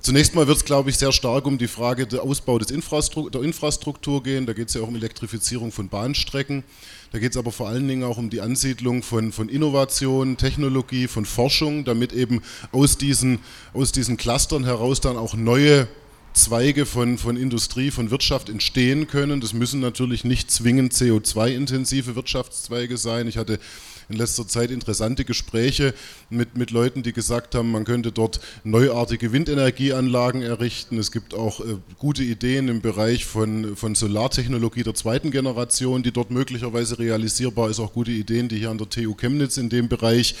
Zunächst mal wird es, glaube ich, sehr stark um die Frage der Ausbau des Infrastruktur, der Infrastruktur gehen. Da geht es ja auch um Elektrifizierung von Bahnstrecken. Da geht es aber vor allen Dingen auch um die Ansiedlung von, von Innovation, Technologie, von Forschung, damit eben aus diesen, aus diesen Clustern heraus dann auch neue Zweige von, von Industrie, von Wirtschaft entstehen können. Das müssen natürlich nicht zwingend CO2-intensive Wirtschaftszweige sein. Ich hatte in letzter Zeit interessante Gespräche mit, mit Leuten, die gesagt haben, man könnte dort neuartige Windenergieanlagen errichten. Es gibt auch äh, gute Ideen im Bereich von, von Solartechnologie der zweiten Generation, die dort möglicherweise realisierbar ist. Auch gute Ideen, die hier an der TU Chemnitz in dem Bereich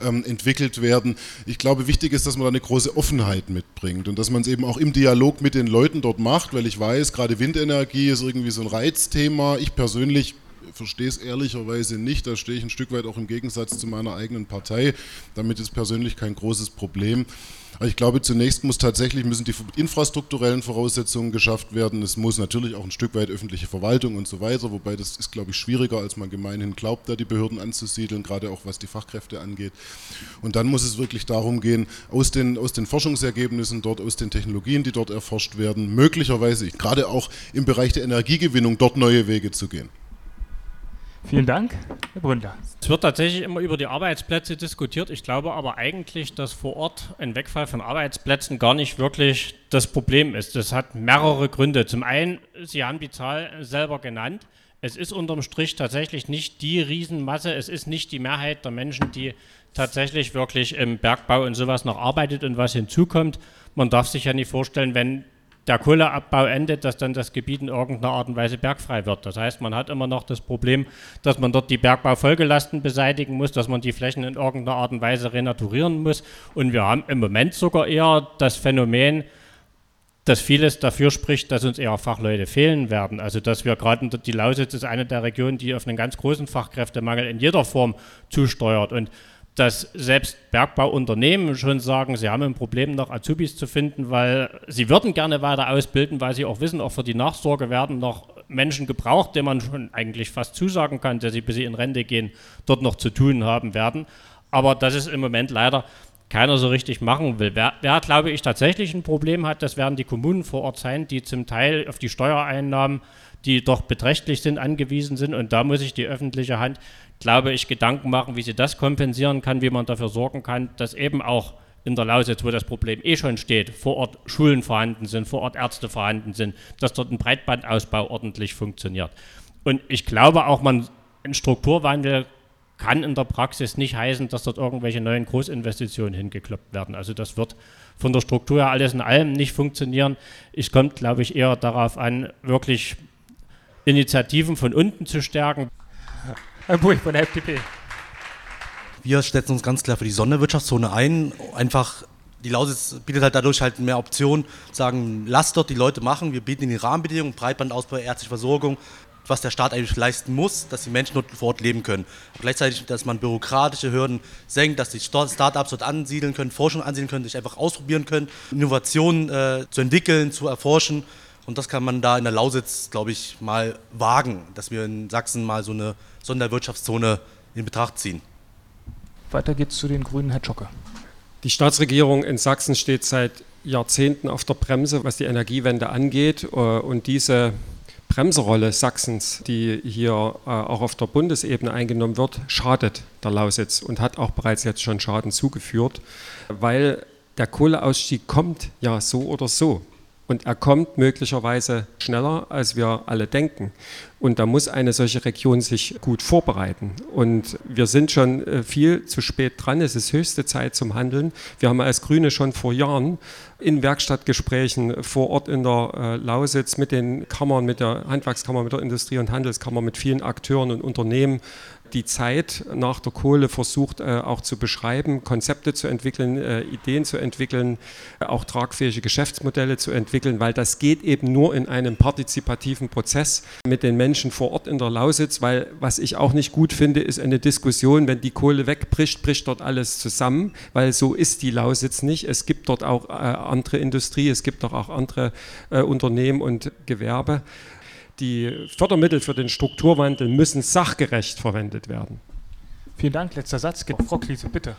ähm, entwickelt werden. Ich glaube, wichtig ist, dass man da eine große Offenheit mitbringt und dass man es eben auch im Dialog mit den Leuten dort macht, weil ich weiß, gerade Windenergie ist irgendwie so ein Reizthema. Ich persönlich verstehe es ehrlicherweise nicht. Da stehe ich ein Stück weit auch im Gegensatz zu meiner eigenen Partei. Damit ist persönlich kein großes Problem. Aber ich glaube, zunächst muss tatsächlich müssen die infrastrukturellen Voraussetzungen geschafft werden. Es muss natürlich auch ein Stück weit öffentliche Verwaltung und so weiter, wobei das ist, glaube ich, schwieriger, als man gemeinhin glaubt, da die Behörden anzusiedeln, gerade auch was die Fachkräfte angeht. Und dann muss es wirklich darum gehen, aus den, aus den Forschungsergebnissen dort, aus den Technologien, die dort erforscht werden, möglicherweise gerade auch im Bereich der Energiegewinnung dort neue Wege zu gehen. Vielen Dank, Herr Bründer. Es wird tatsächlich immer über die Arbeitsplätze diskutiert. Ich glaube aber eigentlich, dass vor Ort ein Wegfall von Arbeitsplätzen gar nicht wirklich das Problem ist. Das hat mehrere Gründe. Zum einen, Sie haben die Zahl selber genannt. Es ist unterm Strich tatsächlich nicht die Riesenmasse, es ist nicht die Mehrheit der Menschen, die tatsächlich wirklich im Bergbau und sowas noch arbeitet und was hinzukommt. Man darf sich ja nicht vorstellen, wenn der Kohleabbau endet, dass dann das Gebiet in irgendeiner Art und Weise bergfrei wird. Das heißt, man hat immer noch das Problem, dass man dort die Bergbaufolgelasten beseitigen muss, dass man die Flächen in irgendeiner Art und Weise renaturieren muss. Und wir haben im Moment sogar eher das Phänomen, dass vieles dafür spricht, dass uns eher Fachleute fehlen werden. Also dass wir gerade die Lausitz ist eine der Regionen, die auf einen ganz großen Fachkräftemangel in jeder Form zusteuert. Und dass selbst Bergbauunternehmen schon sagen, sie haben ein Problem, noch Azubis zu finden, weil sie würden gerne weiter ausbilden, weil sie auch wissen, auch für die Nachsorge werden noch Menschen gebraucht, denen man schon eigentlich fast zusagen kann, dass sie, bis sie in Rente gehen, dort noch zu tun haben werden. Aber das ist im Moment leider keiner so richtig machen will. Wer, wer, glaube ich, tatsächlich ein Problem hat, das werden die Kommunen vor Ort sein, die zum Teil auf die Steuereinnahmen, die doch beträchtlich sind, angewiesen sind. Und da muss sich die öffentliche Hand glaube ich, Gedanken machen, wie sie das kompensieren kann, wie man dafür sorgen kann, dass eben auch in der Lausitz, wo das Problem eh schon steht, vor Ort Schulen vorhanden sind, vor Ort Ärzte vorhanden sind, dass dort ein Breitbandausbau ordentlich funktioniert. Und ich glaube auch, man, ein Strukturwandel kann in der Praxis nicht heißen, dass dort irgendwelche neuen Großinvestitionen hingekloppt werden. Also das wird von der Struktur her alles in allem nicht funktionieren. Es kommt, glaube ich, eher darauf an, wirklich Initiativen von unten zu stärken. Herr Buch von der FDP. Wir setzen uns ganz klar für die Sonderwirtschaftszone ein. Einfach, die Lausitz bietet halt dadurch halt mehr Optionen, sagen, lasst dort die Leute machen, wir bieten ihnen die Rahmenbedingungen, Breitbandausbau, ärztliche Versorgung, was der Staat eigentlich leisten muss, dass die Menschen dort vor Ort leben können. Und gleichzeitig, dass man bürokratische Hürden senkt, dass die Startups dort ansiedeln können, Forschung ansiedeln können, sich einfach ausprobieren können, Innovationen äh, zu entwickeln, zu erforschen. Und das kann man da in der Lausitz, glaube ich, mal wagen, dass wir in Sachsen mal so eine Sonderwirtschaftszone in Betracht ziehen. Weiter geht's zu den Grünen, Herr Tschocke. Die Staatsregierung in Sachsen steht seit Jahrzehnten auf der Bremse, was die Energiewende angeht. Äh, und diese Bremserolle Sachsens, die hier äh, auch auf der Bundesebene eingenommen wird, schadet der Lausitz und hat auch bereits jetzt schon Schaden zugeführt, weil der Kohleausstieg kommt ja so oder so. Und er kommt möglicherweise schneller, als wir alle denken. Und da muss eine solche Region sich gut vorbereiten. Und wir sind schon äh, viel zu spät dran. Es ist höchste Zeit zum Handeln. Wir haben als Grüne schon vor Jahren in Werkstattgesprächen vor Ort in der äh, Lausitz mit den Kammern, mit der Handwerkskammer, mit der Industrie- und Handelskammer, mit vielen Akteuren und Unternehmen die Zeit nach der Kohle versucht äh, auch zu beschreiben, Konzepte zu entwickeln, äh, Ideen zu entwickeln, äh, auch tragfähige Geschäftsmodelle zu entwickeln, weil das geht eben nur in einem partizipativen Prozess mit den Menschen vor Ort in der Lausitz, weil was ich auch nicht gut finde, ist eine Diskussion, wenn die Kohle wegbricht, bricht dort alles zusammen, weil so ist die Lausitz nicht. Es gibt dort auch äh, andere Industrie, es gibt doch auch andere äh, Unternehmen und Gewerbe die Fördermittel für den Strukturwandel müssen sachgerecht verwendet werden. Vielen Dank. Letzter Satz. Frau Kliese, bitte.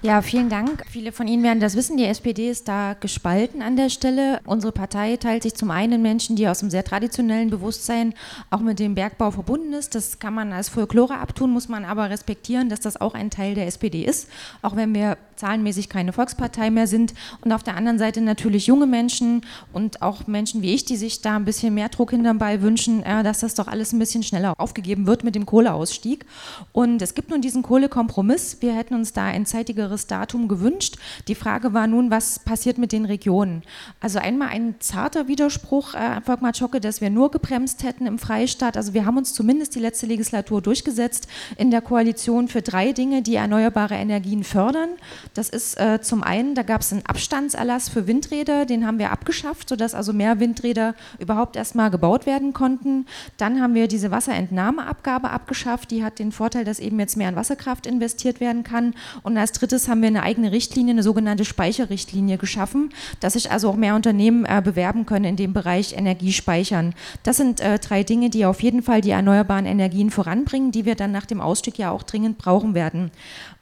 Ja, vielen Dank. Viele von Ihnen werden das wissen. Die SPD ist da gespalten an der Stelle. Unsere Partei teilt sich zum einen Menschen, die aus einem sehr traditionellen Bewusstsein auch mit dem Bergbau verbunden ist. Das kann man als Folklore abtun, muss man aber respektieren, dass das auch ein Teil der SPD ist, auch wenn wir zahlenmäßig keine Volkspartei mehr sind. Und auf der anderen Seite natürlich junge Menschen und auch Menschen wie ich, die sich da ein bisschen mehr Druck hinterm Ball wünschen, äh, dass das doch alles ein bisschen schneller aufgegeben wird mit dem Kohleausstieg. Und es gibt nun diesen Kohlekompromiss. Wir hätten uns da ein zeitigeres Datum gewünscht. Die Frage war nun, was passiert mit den Regionen? Also einmal ein zarter Widerspruch, äh, Volkmar Schocke, dass wir nur gebremst hätten im Freistaat. Also wir haben uns zumindest die letzte Legislatur durchgesetzt in der Koalition für drei Dinge, die erneuerbare Energien fördern. Das ist äh, zum einen, da gab es einen Abstandserlass für Windräder, den haben wir abgeschafft, sodass also mehr Windräder überhaupt erstmal gebaut werden konnten. Dann haben wir diese Wasserentnahmeabgabe abgeschafft, die hat den Vorteil, dass eben jetzt mehr in Wasserkraft investiert werden kann. Und als drittes haben wir eine eigene Richtlinie, eine sogenannte Speicherrichtlinie geschaffen, dass sich also auch mehr Unternehmen äh, bewerben können in dem Bereich Energiespeichern. Das sind äh, drei Dinge, die auf jeden Fall die erneuerbaren Energien voranbringen, die wir dann nach dem Ausstieg ja auch dringend brauchen werden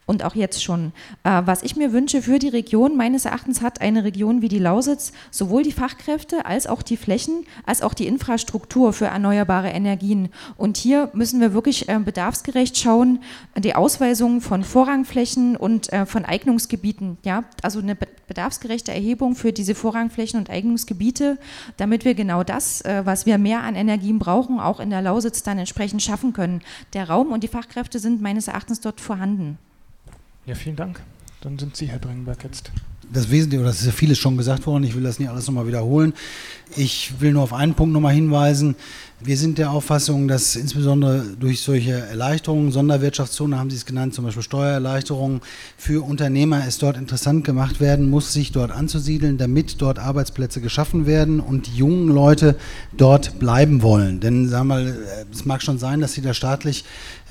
und auch jetzt schon. Äh, was ich mir wünsche für die Region, meines Erachtens hat eine Region wie die Lausitz sowohl die Fachkräfte als auch die Flächen, als auch die Infrastruktur für erneuerbare Energien. Und hier müssen wir wirklich äh, bedarfsgerecht schauen, die Ausweisung von Vorrangflächen und äh, von Eignungsgebieten. Ja? Also eine bedarfsgerechte Erhebung für diese Vorrangflächen und Eignungsgebiete, damit wir genau das, was wir mehr an Energien brauchen, auch in der Lausitz dann entsprechend schaffen können. Der Raum und die Fachkräfte sind meines Erachtens dort vorhanden. Ja, vielen Dank. Dann sind Sie, Herr Dringenberg, jetzt. Das Wesentliche, oder das ist ja vieles schon gesagt worden, ich will das nicht alles nochmal wiederholen. Ich will nur auf einen Punkt nochmal hinweisen. Wir sind der Auffassung, dass insbesondere durch solche Erleichterungen, Sonderwirtschaftszone haben Sie es genannt, zum Beispiel Steuererleichterungen für Unternehmer es dort interessant gemacht werden muss, sich dort anzusiedeln, damit dort Arbeitsplätze geschaffen werden und die jungen Leute dort bleiben wollen. Denn sagen wir mal, es mag schon sein, dass sie da staatlich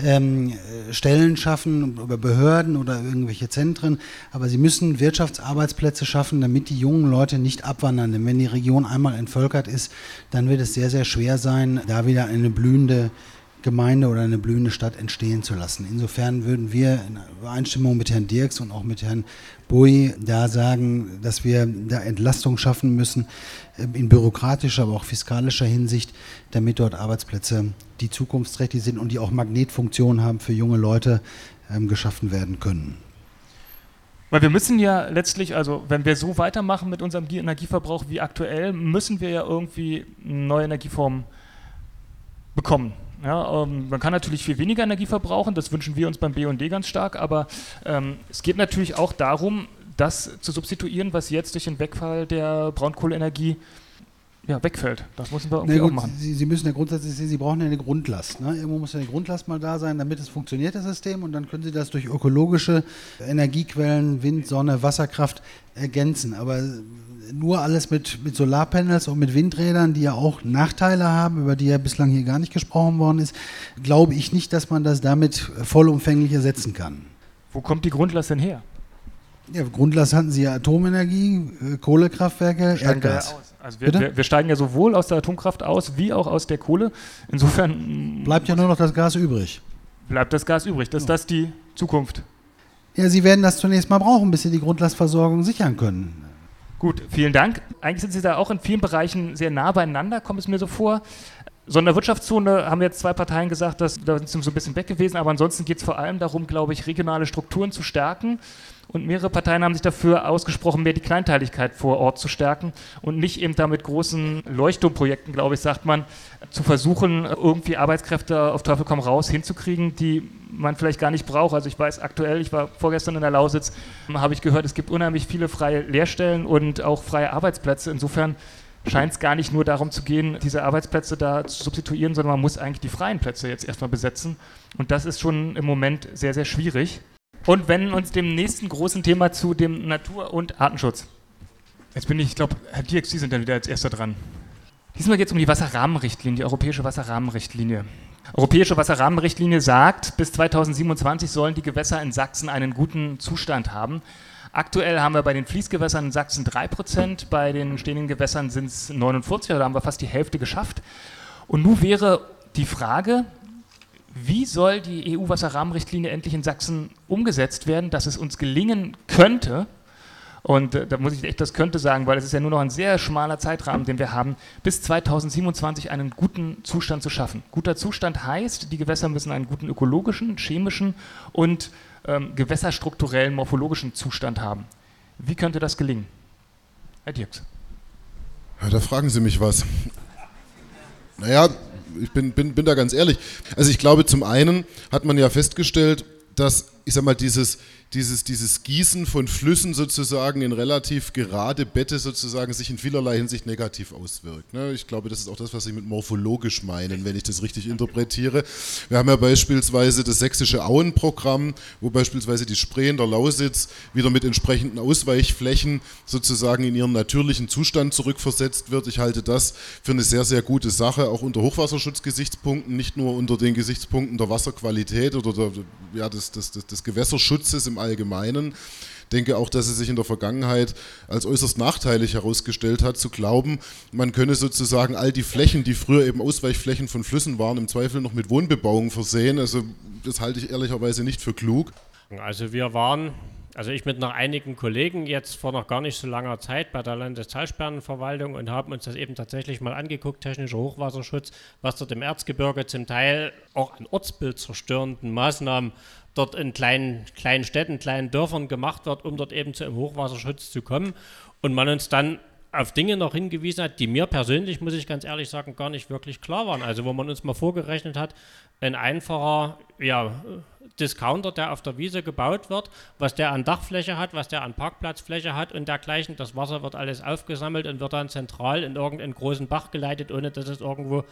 ähm, Stellen schaffen über Behörden oder irgendwelche Zentren, aber sie müssen Wirtschaftsarbeitsplätze schaffen, damit die jungen Leute nicht abwandern. Denn wenn die Region einmal entvölkert ist, dann wird es sehr, sehr schwer sein, da wieder eine blühende Gemeinde oder eine blühende Stadt entstehen zu lassen. Insofern würden wir in Übereinstimmung mit Herrn Dirks und auch mit Herrn Bui da sagen, dass wir da Entlastung schaffen müssen äh, in bürokratischer, aber auch fiskalischer Hinsicht, damit dort Arbeitsplätze, die zukunftsträchtig sind und die auch Magnetfunktion haben für junge Leute, ähm, geschaffen werden können. Weil wir müssen ja letztlich, also wenn wir so weitermachen mit unserem Energieverbrauch wie aktuell, müssen wir ja irgendwie neue Energieformen bekommen. Ja, ähm, man kann natürlich viel weniger Energie verbrauchen, das wünschen wir uns beim BD ganz stark, aber ähm, es geht natürlich auch darum, das zu substituieren, was jetzt durch den Wegfall der Braunkohleenergie ja, wegfällt. Das müssen wir irgendwie gut, auch machen. Sie, Sie, müssen ja grundsätzlich sehen, Sie brauchen ja eine Grundlast. Ne? Irgendwo muss ja eine Grundlast mal da sein, damit es funktioniert, das System. Und dann können Sie das durch ökologische Energiequellen, Wind, Sonne, Wasserkraft ergänzen. Aber nur alles mit, mit Solarpanels und mit Windrädern, die ja auch Nachteile haben, über die ja bislang hier gar nicht gesprochen worden ist, glaube ich nicht, dass man das damit vollumfänglich ersetzen kann. Wo kommt die Grundlast denn her? Ja, Grundlast hatten Sie ja Atomenergie, äh, Kohlekraftwerke, Erdgas. Also wir, wir, wir, steigen ja sowohl aus der Atomkraft aus wie auch aus der Kohle. Insofern bleibt ja nur noch das Gas übrig. Bleibt das Gas übrig. Ist das die Zukunft? Ja, Sie werden das zunächst mal brauchen, bis Sie die Grundlastversorgung sichern können. Gut, vielen Dank. Eigentlich sind Sie da auch in vielen Bereichen sehr nah beieinander, kommt es mir so vor. Sonderwirtschaftszone haben jetzt zwei Parteien gesagt, dass, da sind sie so ein bisschen weg gewesen, aber ansonsten geht es vor allem darum, glaube ich, regionale Strukturen zu stärken. Und mehrere Parteien haben sich dafür ausgesprochen, mehr die Kleinteiligkeit vor Ort zu stärken und nicht eben da mit großen Leuchtturmprojekten, glaube ich, sagt man, zu versuchen, irgendwie Arbeitskräfte auf Teufel komm raus hinzukriegen, die man vielleicht gar nicht braucht. Also ich weiß aktuell, ich war vorgestern in der Lausitz, habe ich gehört, es gibt unheimlich viele freie Lehrstellen und auch freie Arbeitsplätze. Insofern scheint es gar nicht nur darum zu gehen, diese Arbeitsplätze da zu substituieren, sondern man muss eigentlich die freien Plätze jetzt erstmal besetzen. Und das ist schon im Moment sehr, sehr schwierig. Und wenden uns dem nächsten großen Thema zu, dem Natur- und Artenschutz. Jetzt bin ich, ich glaube, Herr Sie sind dann wieder als Erster dran. Diesmal geht es um die Wasserrahmenrichtlinie, die Europäische Wasserrahmenrichtlinie. Europäische Wasserrahmenrichtlinie sagt, bis 2027 sollen die Gewässer in Sachsen einen guten Zustand haben. Aktuell haben wir bei den Fließgewässern in Sachsen 3%, bei den stehenden Gewässern sind es 49, also da haben wir fast die Hälfte geschafft. Und nun wäre die Frage, wie soll die EU-Wasserrahmenrichtlinie endlich in Sachsen umgesetzt werden, dass es uns gelingen könnte, und äh, da muss ich echt das könnte sagen, weil es ist ja nur noch ein sehr schmaler Zeitrahmen, den wir haben, bis 2027 einen guten Zustand zu schaffen. Guter Zustand heißt, die Gewässer müssen einen guten ökologischen, chemischen und ähm, gewässerstrukturellen, morphologischen Zustand haben. Wie könnte das gelingen? Herr Dirks. Ja, da fragen Sie mich was. Naja, ich bin, bin, bin da ganz ehrlich. Also ich glaube, zum einen hat man ja festgestellt, dass, ich sag mal, dieses, dieses, dieses Gießen von Flüssen sozusagen in relativ gerade Bette sozusagen sich in vielerlei Hinsicht negativ auswirkt. Ne? Ich glaube, das ist auch das, was Sie mit morphologisch meinen, wenn ich das richtig interpretiere. Wir haben ja beispielsweise das sächsische Auenprogramm, wo beispielsweise die Spree in der Lausitz wieder mit entsprechenden Ausweichflächen sozusagen in ihren natürlichen Zustand zurückversetzt wird. Ich halte das für eine sehr, sehr gute Sache, auch unter Hochwasserschutzgesichtspunkten, nicht nur unter den Gesichtspunkten der Wasserqualität oder der, ja, des, des, des, des Gewässerschutzes im Allgemeinen. Ich denke auch, dass es sich in der Vergangenheit als äußerst nachteilig herausgestellt hat, zu glauben, man könne sozusagen all die Flächen, die früher eben Ausweichflächen von Flüssen waren, im Zweifel noch mit Wohnbebauung versehen. Also das halte ich ehrlicherweise nicht für klug. Also wir waren also ich mit noch einigen Kollegen jetzt vor noch gar nicht so langer Zeit bei der Landestalsperrenverwaltung und haben uns das eben tatsächlich mal angeguckt, technischer Hochwasserschutz, was dort im Erzgebirge zum Teil auch an ortsbildzerstörenden Maßnahmen dort in kleinen, kleinen Städten, kleinen Dörfern gemacht wird, um dort eben zu einem Hochwasserschutz zu kommen. Und man uns dann auf Dinge noch hingewiesen hat, die mir persönlich, muss ich ganz ehrlich sagen, gar nicht wirklich klar waren. Also wo man uns mal vorgerechnet hat, ein einfacher ja, Discounter, der auf der Wiese gebaut wird, was der an Dachfläche hat, was der an Parkplatzfläche hat und dergleichen. Das Wasser wird alles aufgesammelt und wird dann zentral in irgendeinen großen Bach geleitet, ohne dass es irgendwo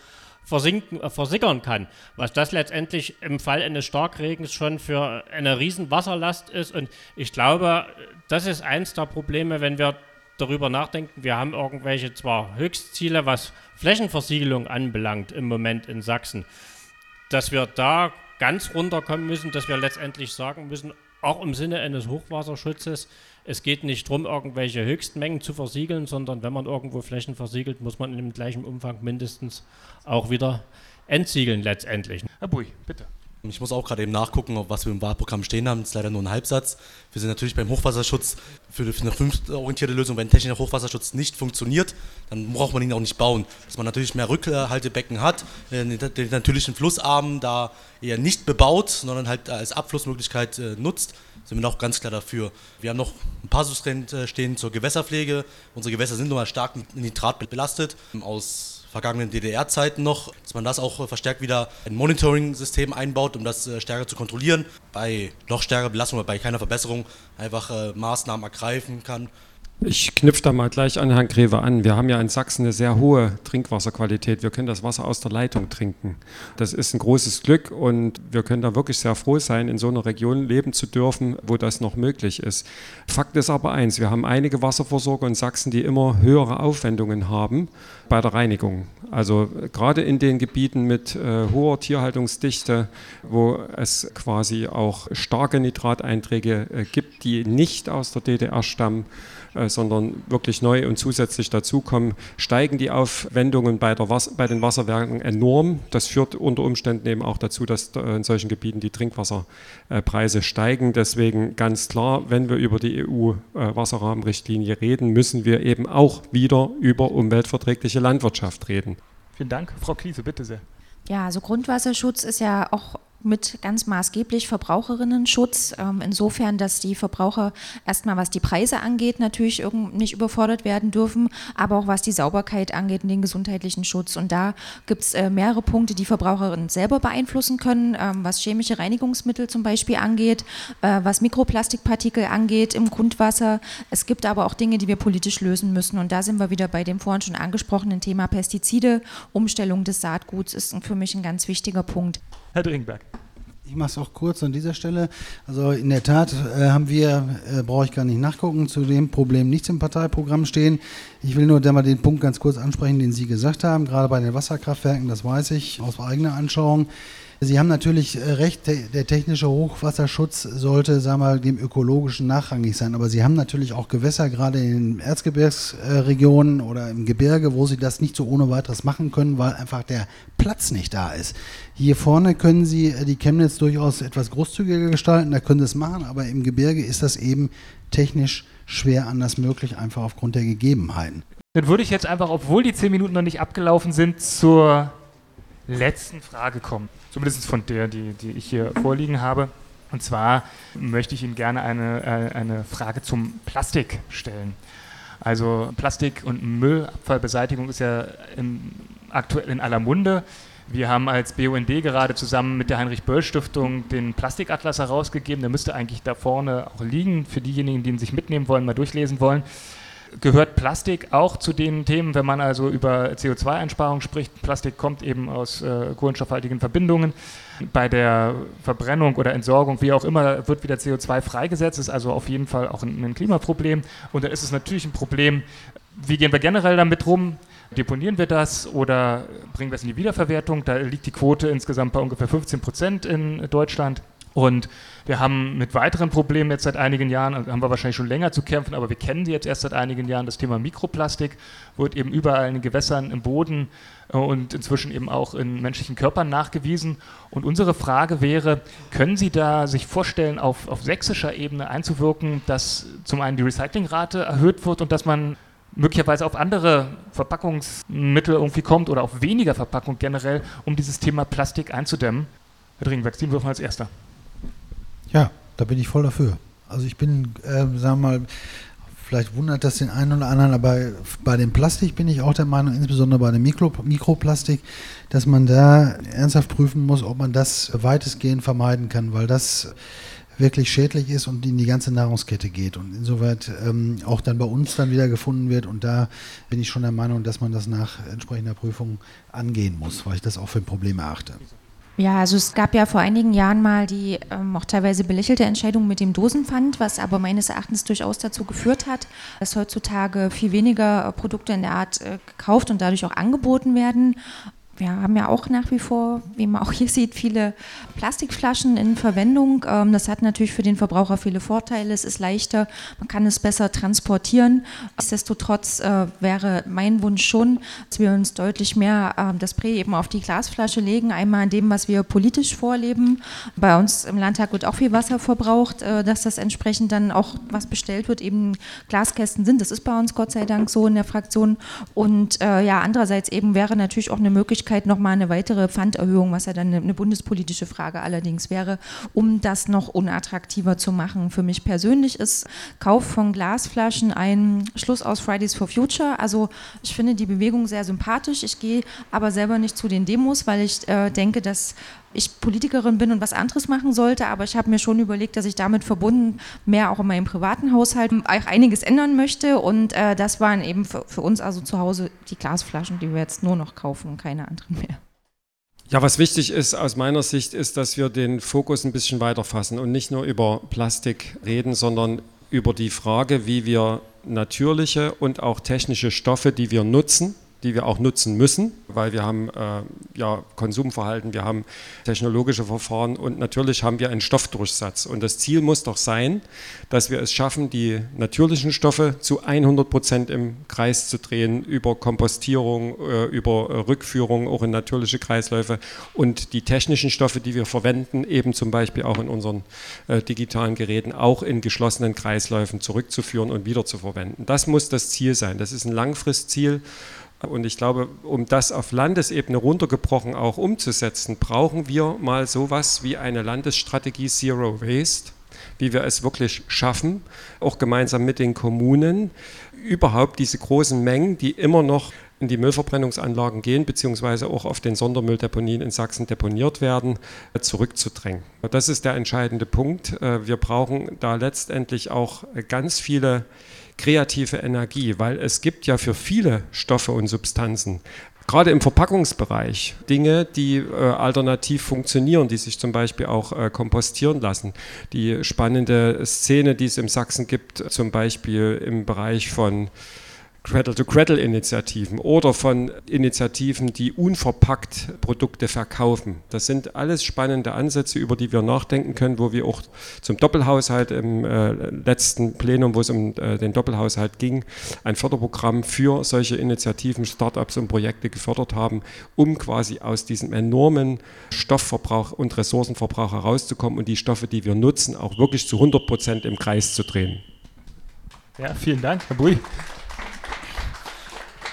versinken, äh, versickern kann. Was das letztendlich im Fall eines Starkregens schon für eine riesen Wasserlast ist. Und ich glaube, das ist eins der Probleme, wenn wir darüber nachdenken, wir haben irgendwelche zwar Höchstziele, was Flächenversiegelung anbelangt im Moment in Sachsen, dass wir da ganz runterkommen müssen, dass wir letztendlich sagen müssen, auch im Sinne eines Hochwasserschutzes, es geht nicht darum, irgendwelche Höchstmengen zu versiegeln, sondern wenn man irgendwo Flächen versiegelt, muss man in dem gleichen Umfang mindestens auch wieder entsiegeln letztendlich. Herr Bui, bitte. Ich muss auch gerade eben nachgucken, was wir im Wahlprogramm stehen haben. Das ist leider nur ein Halbsatz. Wir sind natürlich beim Hochwasserschutz für eine fünforientierte Lösung. Wenn technischer Hochwasserschutz nicht funktioniert, dann braucht man ihn auch nicht bauen. Dass man natürlich mehr Rückhaltebecken hat, äh, den natürlichen Flussarmen da eher nicht bebaut, sondern halt als Abflussmöglichkeit äh, nutzt, sind wir auch ganz klar dafür. Wir haben noch ein Passus drin äh, stehen zur Gewässerpflege. Unsere Gewässer sind nun mal stark mit Nitrat belastet. Aus vergangenen DDR-Zeiten noch, dass man das auch verstärkt wieder ein Monitoring-System einbaut, um das stärker zu kontrollieren. Bei noch stärkerer Belastung oder bei keiner Verbesserung einfach Maßnahmen ergreift greifen kann. Ich knüpfe da mal gleich an Herrn Greve an. Wir haben ja in Sachsen eine sehr hohe Trinkwasserqualität. Wir können das Wasser aus der Leitung trinken. Das ist ein großes Glück und wir können da wirklich sehr froh sein, in so einer Region leben zu dürfen, wo das noch möglich ist. Fakt ist aber eins, wir haben einige Wasserversorger in Sachsen, die immer höhere Aufwendungen haben bei der Reinigung. Also gerade in den Gebieten mit äh, hoher Tierhaltungsdichte, wo es quasi auch starke Nitrateinträge äh, gibt, die nicht aus der DDR stammen, sondern wirklich neu und zusätzlich dazukommen, steigen die Aufwendungen bei, der Was bei den Wasserwerken enorm. Das führt unter Umständen eben auch dazu, dass in solchen Gebieten die Trinkwasserpreise steigen. Deswegen ganz klar, wenn wir über die EU-Wasserrahmenrichtlinie reden, müssen wir eben auch wieder über umweltverträgliche Landwirtschaft reden. Vielen Dank. Frau Kliese, bitte sehr. Ja, also Grundwasserschutz ist ja auch mit ganz maßgeblich Verbraucherinnenschutz. Ähm, insofern, dass die Verbraucher erstmal, was die Preise angeht, natürlich nicht überfordert werden dürfen, aber auch was die Sauberkeit angeht und den gesundheitlichen Schutz. Und da gibt es äh, mehrere Punkte, die Verbraucherinnen selber beeinflussen können, ähm, was chemische Reinigungsmittel zum Beispiel angeht, äh, was Mikroplastikpartikel angeht im Grundwasser. Es gibt aber auch Dinge, die wir politisch lösen müssen. Und da sind wir wieder bei dem vorhin schon angesprochenen Thema Pestizide. Umstellung des Saatguts ist für mich ein ganz wichtiger Punkt. Herr Dringberg. Ich mache es auch kurz an dieser Stelle. Also in der Tat äh, haben wir, äh, brauche ich gar nicht nachgucken, zu dem Problem nichts im Parteiprogramm stehen. Ich will nur mal den Punkt ganz kurz ansprechen, den Sie gesagt haben, gerade bei den Wasserkraftwerken, das weiß ich aus eigener Anschauung. Sie haben natürlich äh, recht, der technische Hochwasserschutz sollte, sagen wir, dem ökologischen nachrangig sein. Aber Sie haben natürlich auch Gewässer, gerade in Erzgebirgsregionen oder im Gebirge, wo Sie das nicht so ohne weiteres machen können, weil einfach der Platz nicht da ist. Hier vorne können Sie äh, die Chemnitz durchaus etwas großzügiger gestalten, da können Sie es machen, aber im Gebirge ist das eben technisch schwer anders möglich, einfach aufgrund der Gegebenheiten. Dann würde ich jetzt einfach, obwohl die zehn Minuten noch nicht abgelaufen sind, zur letzten Frage kommen. Zumindest von der, die, die ich hier vorliegen habe. Und zwar möchte ich Ihnen gerne eine, äh, eine Frage zum Plastik stellen. Also Plastik- und Müllabfallbeseitigung ist ja im, aktuell in aller Munde. Wir haben als BUND gerade zusammen mit der Heinrich-Böll-Stiftung den Plastikatlas herausgegeben. Der müsste eigentlich da vorne auch liegen, für diejenigen, die ihn sich mitnehmen wollen, mal durchlesen wollen gehört Plastik auch zu den Themen, wenn man also über CO2-Einsparung spricht. Plastik kommt eben aus äh, kohlenstoffhaltigen Verbindungen. Bei der Verbrennung oder Entsorgung, wie auch immer, wird wieder CO2 freigesetzt. Ist also auf jeden Fall auch ein, ein Klimaproblem. Und da ist es natürlich ein Problem, wie gehen wir generell damit rum? Deponieren wir das oder bringen wir es in die Wiederverwertung? Da liegt die Quote insgesamt bei ungefähr 15 Prozent in Deutschland. Und wir haben mit weiteren Problemen jetzt seit einigen Jahren, also haben wir wahrscheinlich schon länger zu kämpfen, aber wir kennen sie jetzt erst seit einigen Jahren. Das Thema Mikroplastik wird eben überall in den Gewässern, im Boden äh, und inzwischen eben auch in menschlichen Körpern nachgewiesen. Und unsere Frage wäre, können Sie da sich vorstellen, auf, auf sächsischer Ebene einzuwirken, dass zum einen die Recyclingrate erhöht wird und dass man möglicherweise auf andere Verpackungsmittel irgendwie kommt oder auf weniger Verpackung generell, um dieses Thema Plastik einzudämmen? Herr Dringberg, Sie würfen als Erster. Ja, da bin ich voll dafür. Also ich bin, äh, sagen wir mal, vielleicht wundert das den einen oder anderen, aber bei dem Plastik bin ich auch der Meinung, insbesondere bei dem Mikro Mikroplastik, dass man da ernsthaft prüfen muss, ob man das weitestgehend vermeiden kann, weil das wirklich schädlich ist und in die ganze Nahrungskette geht. Und insoweit ähm, auch dann bei uns dann wieder gefunden wird. Und da bin ich schon der Meinung, dass man das nach entsprechender Prüfung angehen muss, weil ich das auch für ein Problem erachte. Ja, also es gab ja vor einigen Jahren mal die ähm, auch teilweise belächelte Entscheidung mit dem Dosenpfand, was aber meines Erachtens durchaus dazu geführt hat, dass heutzutage viel weniger äh, Produkte in der Art äh, gekauft und dadurch auch angeboten werden wir haben ja auch nach wie vor, wie man auch hier sieht, viele Plastikflaschen in Verwendung. Ähm, das hat natürlich für den Verbraucher viele Vorteile. Es ist leichter, man kann es besser transportieren. Nichtsdestotrotz äh, wäre mein Wunsch schon, dass wir uns deutlich mehr ähm, das Prä eben auf die Glasflasche legen. Einmal in dem, was wir politisch vorleben. Bei uns im Landtag wird auch viel Wasser verbraucht, äh, dass das entsprechend dann auch, was bestellt wird, eben Glaskästen sind. Das ist bei uns Gott sei Dank so in der Fraktion. Und äh, ja, andererseits eben wäre natürlich auch eine Möglichkeit, Möglichkeit nochmal eine weitere Pfanderhöhung, was ja dann eine, bundespolitische Frage allerdings wäre, um das noch unattraktiver zu machen. Für mich persönlich ist Kauf von Glasflaschen ein Schluss aus Fridays for Future. Also ich finde die Bewegung sehr sympathisch. Ich gehe aber selber nicht zu den Demos, weil ich äh, denke, dass ich Politikerin bin und was anderes machen sollte, aber ich habe mir schon überlegt, dass ich damit verbunden mehr auch in meinem privaten Haushalt auch einiges ändern möchte und äh, das waren eben für, für uns also zu Hause die Glasflaschen, die wir jetzt nur noch kaufen und keine anderen mehr. Ja, was wichtig ist aus meiner Sicht, ist, dass wir den Fokus ein bisschen weiter fassen und nicht nur über Plastik reden, sondern über die Frage, wie wir natürliche und auch technische Stoffe, die wir nutzen, die wir auch nutzen müssen, weil wir haben äh, ja, Konsumverhalten, wir haben technologische Verfahren und natürlich haben wir einen Stoffdurchsatz. Und das Ziel muss doch sein, dass wir es schaffen, die natürlichen Stoffe zu 100 Prozent im Kreis zu drehen, über Kompostierung, äh, über Rückführung auch in natürliche Kreisläufe und die technischen Stoffe, die wir verwenden, eben zum Beispiel auch in unseren äh, digitalen Geräten, auch in geschlossenen Kreisläufen zurückzuführen und wieder zu verwenden. Das muss das Ziel sein. Das ist ein Langfristziel. Und ich glaube, um das auf Landesebene runtergebrochen auch umzusetzen, brauchen wir mal sowas wie eine Landesstrategie Zero Waste, wie wir es wirklich schaffen, auch gemeinsam mit den Kommunen, überhaupt diese großen Mengen, die immer noch in die Müllverbrennungsanlagen gehen, beziehungsweise auch auf den Sondermülldeponien in Sachsen deponiert werden, zurückzudrängen. Das ist der entscheidende Punkt. Wir brauchen da letztendlich auch ganz viele kreative Energie, weil es gibt ja für viele Stoffe und Substanzen gerade im Verpackungsbereich Dinge, die äh, alternativ funktionieren, die sich zum Beispiel auch äh, kompostieren lassen. Die spannende Szene, die es im Sachsen gibt, zum Beispiel im Bereich von Cradle-to-Cradle-Initiativen oder von Initiativen, die unverpackt Produkte verkaufen. Das sind alles spannende Ansätze, über die wir nachdenken können, wo wir auch zum Doppelhaushalt im äh, letzten Plenum, wo es um äh, den Doppelhaushalt ging, ein Förderprogramm für solche Initiativen, Startups und Projekte gefördert haben, um quasi aus diesem enormen Stoffverbrauch und Ressourcenverbrauch herauszukommen und die Stoffe, die wir nutzen, auch wirklich zu 100 Prozent im Kreis zu drehen. Ja, vielen Dank, Herr Bui.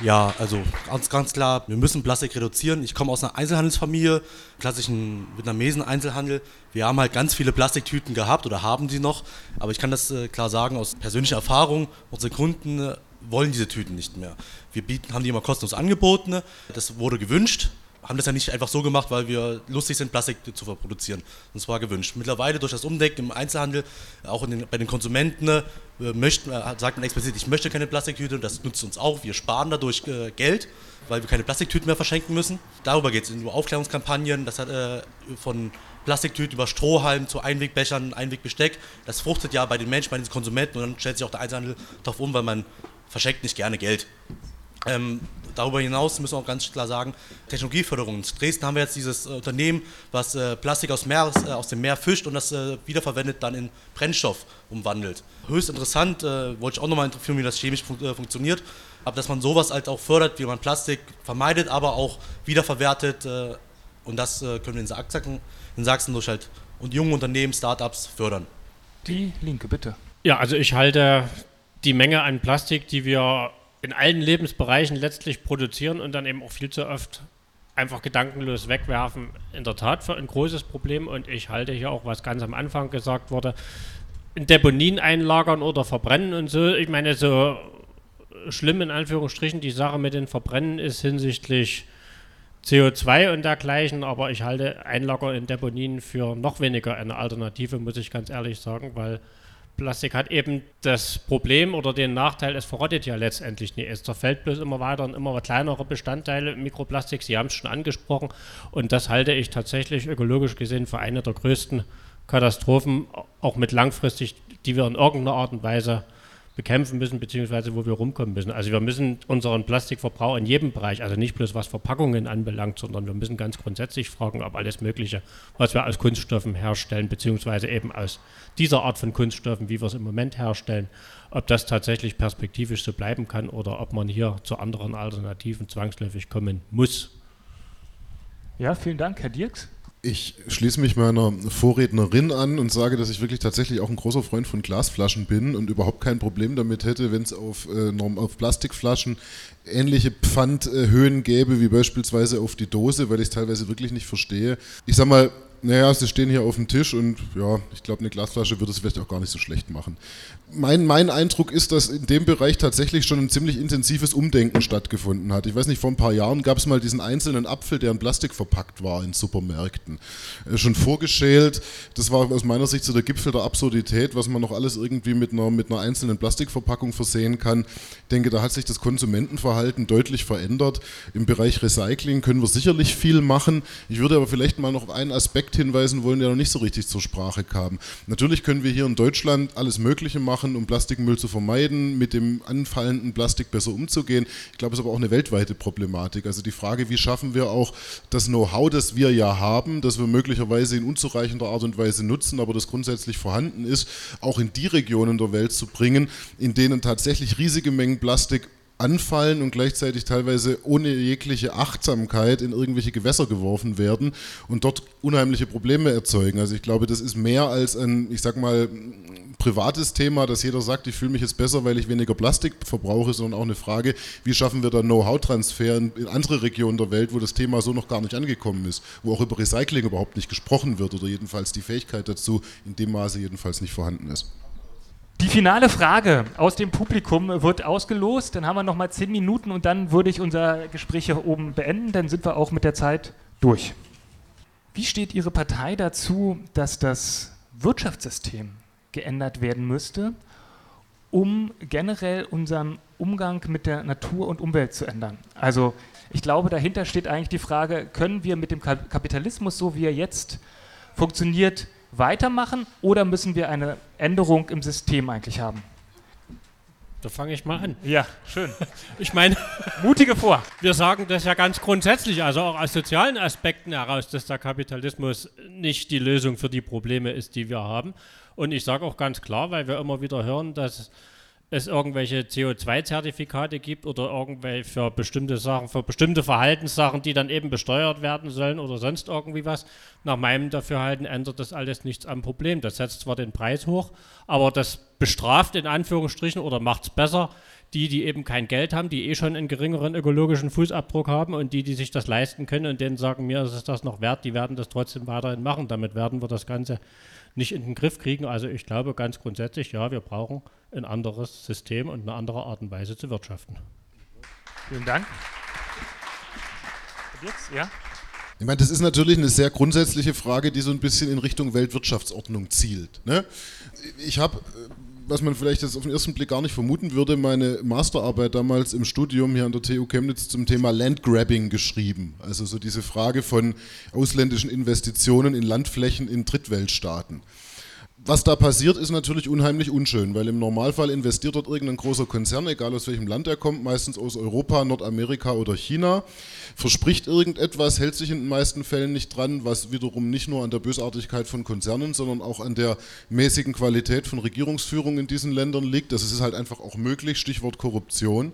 Ja, also ganz, ganz klar, wir müssen Plastik reduzieren. Ich komme aus einer Einzelhandelsfamilie, klassischen vietnamesen Einzelhandel. Wir haben halt ganz viele Plastiktüten gehabt oder haben sie noch, aber ich kann das äh, klar sagen aus persönlicher Erfahrung, unsere Kunden äh, wollen diese Tüten nicht mehr. Wir bieten, haben die immer kostenlos angeboten, das wurde gewünscht, haben das ja nicht einfach so gemacht, weil wir lustig sind, Plastik zu produzieren. Das war gewünscht. Mittlerweile durch das Umdenken im Einzelhandel, auch den, bei den Konsumenten, äh, möchten, äh, sagt man explizit, ich möchte keine Plastiktüte, das nutzt uns auch. Wir sparen dadurch äh, Geld, weil wir keine Plastiktüten mehr verschenken müssen. Darüber geht es, über Aufklärungskampagnen, das hat äh, von Plastiktüten über Strohhalm zu Einwegbechern, Einwegbesteck. Das fruchtet ja bei den Menschen, bei den Konsumenten und dann stellt sich auch der Einzelhandel darauf um, weil man verschenkt nicht gerne Geld. Ähm, darüber hinaus müssen wir auch ganz klar sagen, Technologieförderung. In Dresden haben wir jetzt dieses äh, Unternehmen, was äh, Plastik aus, Meer, äh, aus, dem Meer fischt und das wiederverwendet dann in Brennstoff umwandelt. Höchst interessant, wollte ich auch nochmal interessieren, wie das chemisch fun funktioniert, aber dass man sowas halt auch fördert, wie man Plastik vermeidet, aber auch wiederverwertet und das können wir in Sachsen, in Sachsen durch halt und junge Unternehmen, Startups fördern. Die Linke, bitte. Ja, also ich halte die Menge an Plastik, die wir in allen Lebensbereichen letztlich produzieren und dann eben auch viel zu oft einfach gedankenlos wegwerfen, in der Tat für ein großes Problem. Und ich halte hier auch, was ganz am Anfang gesagt wurde, in Deponien einlagern oder verbrennen und so. Ich meine, so schlimm in Anführungsstrichen die Sache mit den Verbrennen ist hinsichtlich CO2 und dergleichen, aber ich halte Einlager in Deponien für noch weniger eine Alternative, muss ich ganz ehrlich sagen, weil Plastik hat eben das Problem oder den Nachteil, es verrottet ja letztendlich nicht. Es zerfällt bloß immer weiter und immer kleinere Bestandteile Mikroplastik. Sie haben es schon angesprochen. Und das halte ich tatsächlich ökologisch gesehen für eine der größten Katastrophen, auch mit langfristig, die wir in irgendeiner Art und Weise bekämpfen müssen, beziehungsweise wo wir rumkommen müssen. Also wir müssen unseren Plastikverbrauch in jedem Bereich, also nicht bloß was Verpackungen anbelangt, sondern wir müssen ganz grundsätzlich fragen, ob alles Mögliche, was wir aus Kunststoffen herstellen, beziehungsweise eben aus dieser Art von Kunststoffen, wie wir es im Moment herstellen, ob das tatsächlich perspektivisch so bleiben kann oder ob man hier zu anderen Alternativen zwangsläufig kommen muss. Ja, vielen Dank, Herr Dirks. Ich schließe mich meiner Vorrednerin an und sage, dass ich wirklich tatsächlich auch ein großer Freund von Glasflaschen bin und überhaupt kein Problem damit hätte, wenn es auf, äh, auf Plastikflaschen ähnliche Pfandhöhen gäbe wie beispielsweise auf die Dose, weil ich es teilweise wirklich nicht verstehe. Ich sag mal, Naja, sie stehen hier auf dem Tisch und ja, ich glaube, eine Glasflasche würde es vielleicht auch gar nicht so schlecht machen. Mein, mein Eindruck ist, dass in dem Bereich tatsächlich schon ein ziemlich intensives Umdenken stattgefunden hat. Ich weiß nicht, vor ein paar Jahren gab es mal diesen einzelnen Apfel, der in Plastik verpackt war in Supermärkten. Äh, schon vorgeschält, das war aus meiner Sicht so der Gipfel der Absurdität, was man noch alles irgendwie mit einer, mit einer einzelnen Plastikverpackung versehen kann. Ich denke, da hat sich das Konsumentenverhalten deutlich verändert. Im Bereich Recycling können wir sicherlich viel machen. Ich würde aber vielleicht mal noch einen Aspekt hinweisen wollen, der noch nicht so richtig zur Sprache kam. Natürlich können wir hier in Deutschland alles Mögliche machen, um Plastikmüll zu vermeiden, mit dem anfallenden Plastik besser umzugehen. Ich glaube, es ist aber auch eine weltweite Problematik. Also die Frage, wie schaffen wir auch das Know-how, das wir ja haben, das wir möglicherweise in unzureichender Art und Weise nutzen, aber das grundsätzlich vorhanden ist, auch in die Regionen der Welt zu bringen, in denen tatsächlich riesige Mengen Plastik anfallen und gleichzeitig teilweise ohne jegliche Achtsamkeit in irgendwelche Gewässer geworfen werden und dort unheimliche Probleme erzeugen. Also ich glaube, das ist mehr als ein, ich sag mal, privates Thema, dass jeder sagt, ich fühle mich jetzt besser, weil ich weniger Plastik verbrauche, sondern auch eine Frage, wie schaffen wir da Know-how-Transfer in, in, andere Regionen der Welt, wo das Thema so noch gar nicht angekommen ist, wo auch über Recycling überhaupt nicht gesprochen wird oder jedenfalls die Fähigkeit dazu in dem Maße jedenfalls nicht vorhanden ist. Die finale Frage aus dem Publikum wird ausgelost. Dann haben wir noch mal zehn Minuten und dann würde ich unser Gespräch hier oben beenden. Dann sind wir auch mit der Zeit durch. Wie steht Ihre Partei dazu, dass das Wirtschaftssystem geändert werden müsste, um generell unseren Umgang mit der Natur und Umwelt zu ändern? Also ich glaube, dahinter steht eigentlich die Frage, können wir mit dem Kapitalismus, so wie er jetzt funktioniert, weitermachen oder müssen wir eine Änderung im System eigentlich haben? Da fange ich mal an. Ja, schön. Ich meine, mutige vor. Wir sagen das ja ganz grundsätzlich, also auch aus sozialen Aspekten heraus, dass der Kapitalismus nicht die Lösung für die Probleme ist, die wir haben. Und ich sage auch ganz klar, weil wir immer wieder hören, dass es irgendwelche CO2-Zertifikate gibt oder irgendwelche für bestimmte Sachen, für bestimmte Verhaltenssachen, die dann eben besteuert werden sollen oder sonst irgendwie was. Nach meinem Dafürhalten ändert das alles nichts am Problem. Das setzt zwar den Preis hoch, aber das bestraft in Anführungsstrichen oder macht es besser die, die eben kein Geld haben, die eh schon einen geringeren ökologischen Fußabdruck haben und die, die sich das leisten können und denen sagen, mir ist das noch wert, die werden das trotzdem weiterhin machen. Damit werden wir das Ganze nicht in den Griff kriegen. Also ich glaube ganz grundsätzlich, ja, wir brauchen ein anderes System und eine andere Art und Weise zu wirtschaften. Vielen Dank. Und jetzt, ja? Ich meine, das ist natürlich eine sehr grundsätzliche Frage, die so ein bisschen in Richtung Weltwirtschaftsordnung zielt. Ne? Ich habe, was man vielleicht jetzt auf den ersten Blick gar nicht vermuten würde, meine Masterarbeit damals im Studium hier an der TU Chemnitz zum Thema Landgrabbing geschrieben. Also so diese Frage von ausländischen Investitionen in Landflächen in Drittweltstaaten was da passiert, ist natürlich unheimlich unschön, weil im Normalfall investiert dort irgendein großer Konzern, egal aus welchem Land er kommt, meistens aus Europa, Nordamerika oder China, verspricht irgendetwas, hält sich in den meisten Fällen nicht dran, was wiederum nicht nur an der Bösartigkeit von Konzernen, sondern auch an der mäßigen Qualität von Regierungsführung in diesen Ländern liegt. Das ist halt einfach auch möglich, Stichwort Korruption.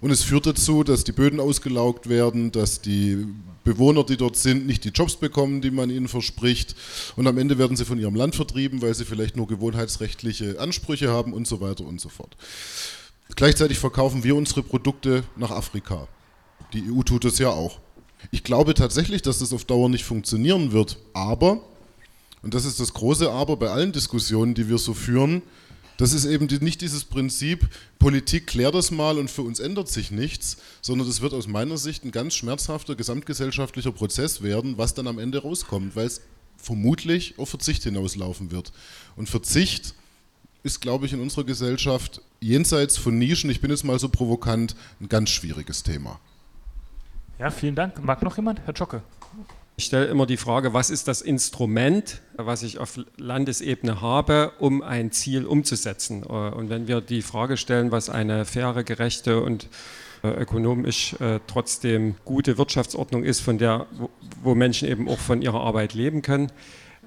Und es führt dazu, dass die Böden ausgelaugt werden, dass die Bewohner, die dort sind, nicht die Jobs bekommen, die man ihnen verspricht. Und am Ende werden sie von ihrem Land vertrieben, weil sie vielleicht nur gewohnheitsrechtliche Ansprüche haben und so weiter und so fort. Gleichzeitig verkaufen wir unsere Produkte nach Afrika. Die EU tut es ja auch. Ich glaube tatsächlich, dass das auf Dauer nicht funktionieren wird. Aber, und das ist das große Aber bei allen Diskussionen, die wir so führen, das ist eben nicht dieses Prinzip, Politik klärt das mal und für uns ändert sich nichts, sondern das wird aus meiner Sicht ein ganz schmerzhafter gesamtgesellschaftlicher Prozess werden, was dann am Ende rauskommt, weil es vermutlich auf Verzicht hinauslaufen wird. Und Verzicht ist, glaube ich, in unserer Gesellschaft jenseits von Nischen, ich bin jetzt mal so provokant, ein ganz schwieriges Thema. Ja, vielen Dank. Mag noch jemand? Herr Jocke. Ich stelle immer die Frage, was ist das Instrument, was ich auf Landesebene habe, um ein Ziel umzusetzen? Und wenn wir die Frage stellen, was eine faire, gerechte und äh, ökonomisch äh, trotzdem gute Wirtschaftsordnung ist, von der, wo Menschen eben auch von ihrer Arbeit leben können,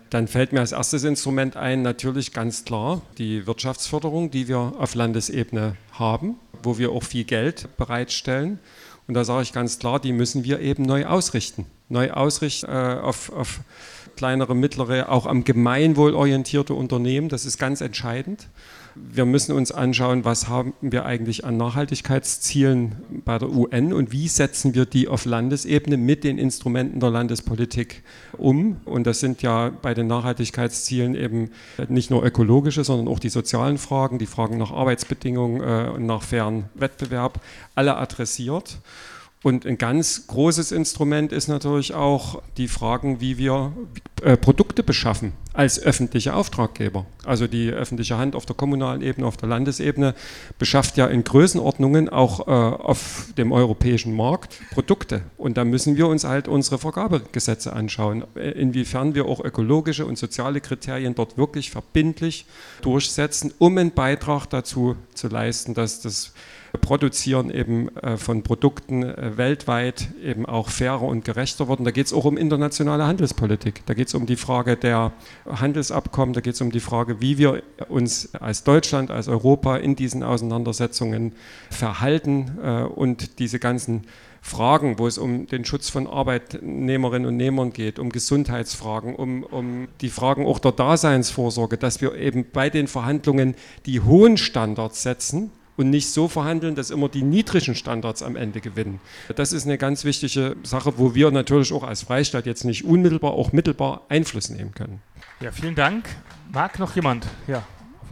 dann fällt mir als erstes Instrument ein, natürlich ganz klar die Wirtschaftsförderung, die wir auf Landesebene haben, wo wir auch viel Geld bereitstellen. Und da sage ich ganz klar, die müssen wir eben neu ausrichten neu ausrichten äh, auf, auf kleinere, mittlere, auch am Gemeinwohl orientierte Unternehmen. Das ist ganz entscheidend. Wir müssen uns anschauen, was haben wir eigentlich an Nachhaltigkeitszielen bei der UN und wie setzen wir die auf Landesebene mit den Instrumenten der Landespolitik um. Und das sind ja bei den Nachhaltigkeitszielen eben nicht nur ökologische, sondern auch die sozialen Fragen, die Fragen nach Arbeitsbedingungen äh, und nach fairen Wettbewerb, alle adressiert. Und ein ganz großes Instrument ist natürlich auch die Fragen, wie wir äh, Produkte beschaffen als öffentliche Auftraggeber. Also die öffentliche Hand auf der kommunalen Ebene, auf der Landesebene beschafft ja in Größenordnungen auch äh, auf dem europäischen Markt Produkte. Und da müssen wir uns halt unsere Vergabegesetze anschauen, äh, inwiefern wir auch ökologische und soziale Kriterien dort wirklich verbindlich durchsetzen, um einen Beitrag dazu zu leisten, dass das Produzieren eben äh, von Produkten äh, weltweit eben auch fairer und gerechter wird. Und da geht es auch um internationale Handelspolitik. Da geht es um die Frage der Handelsabkommen, da geht es um die Frage, wie wir uns als Deutschland, als Europa in diesen Auseinandersetzungen verhalten äh, und diese ganzen Fragen, wo es um den Schutz von Arbeitnehmerinnen und Nehmern geht, um Gesundheitsfragen, um, um die Fragen auch der Daseinsvorsorge, dass wir eben bei den Verhandlungen die hohen Standards setzen und nicht so verhandeln, dass immer die niedrigen Standards am Ende gewinnen. Das ist eine ganz wichtige Sache, wo wir natürlich auch als Freistaat jetzt nicht unmittelbar, auch mittelbar Einfluss nehmen können. Ja, vielen Dank. Mag noch jemand? Ja,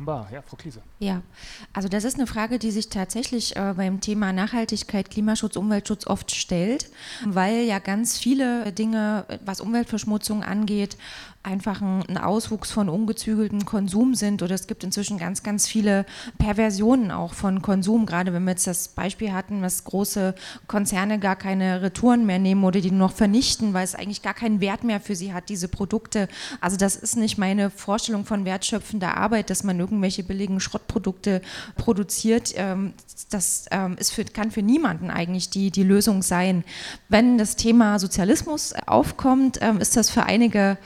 offenbar. Ja, Frau Kliese. Ja, also das ist eine Frage, die sich tatsächlich äh, beim Thema Nachhaltigkeit, Klimaschutz, Umweltschutz oft stellt, weil ja ganz viele Dinge, was Umweltverschmutzung angeht, einfach ein, Auswuchs von ungezügeltem Konsum sind oder es gibt inzwischen ganz, ganz viele Perversionen auch von Konsum, gerade wenn wir jetzt das Beispiel hatten, dass große Konzerne gar keine Retouren mehr nehmen oder die nur noch vernichten, weil es eigentlich gar keinen Wert mehr für sie hat, diese Produkte. Also das ist nicht meine Vorstellung von wertschöpfender Arbeit, dass man irgendwelche billigen Schrottprodukte produziert. Ähm, das ähm, ist für, kann für niemanden eigentlich die, die Lösung sein. Wenn das Thema Sozialismus aufkommt, ähm, ist das für einige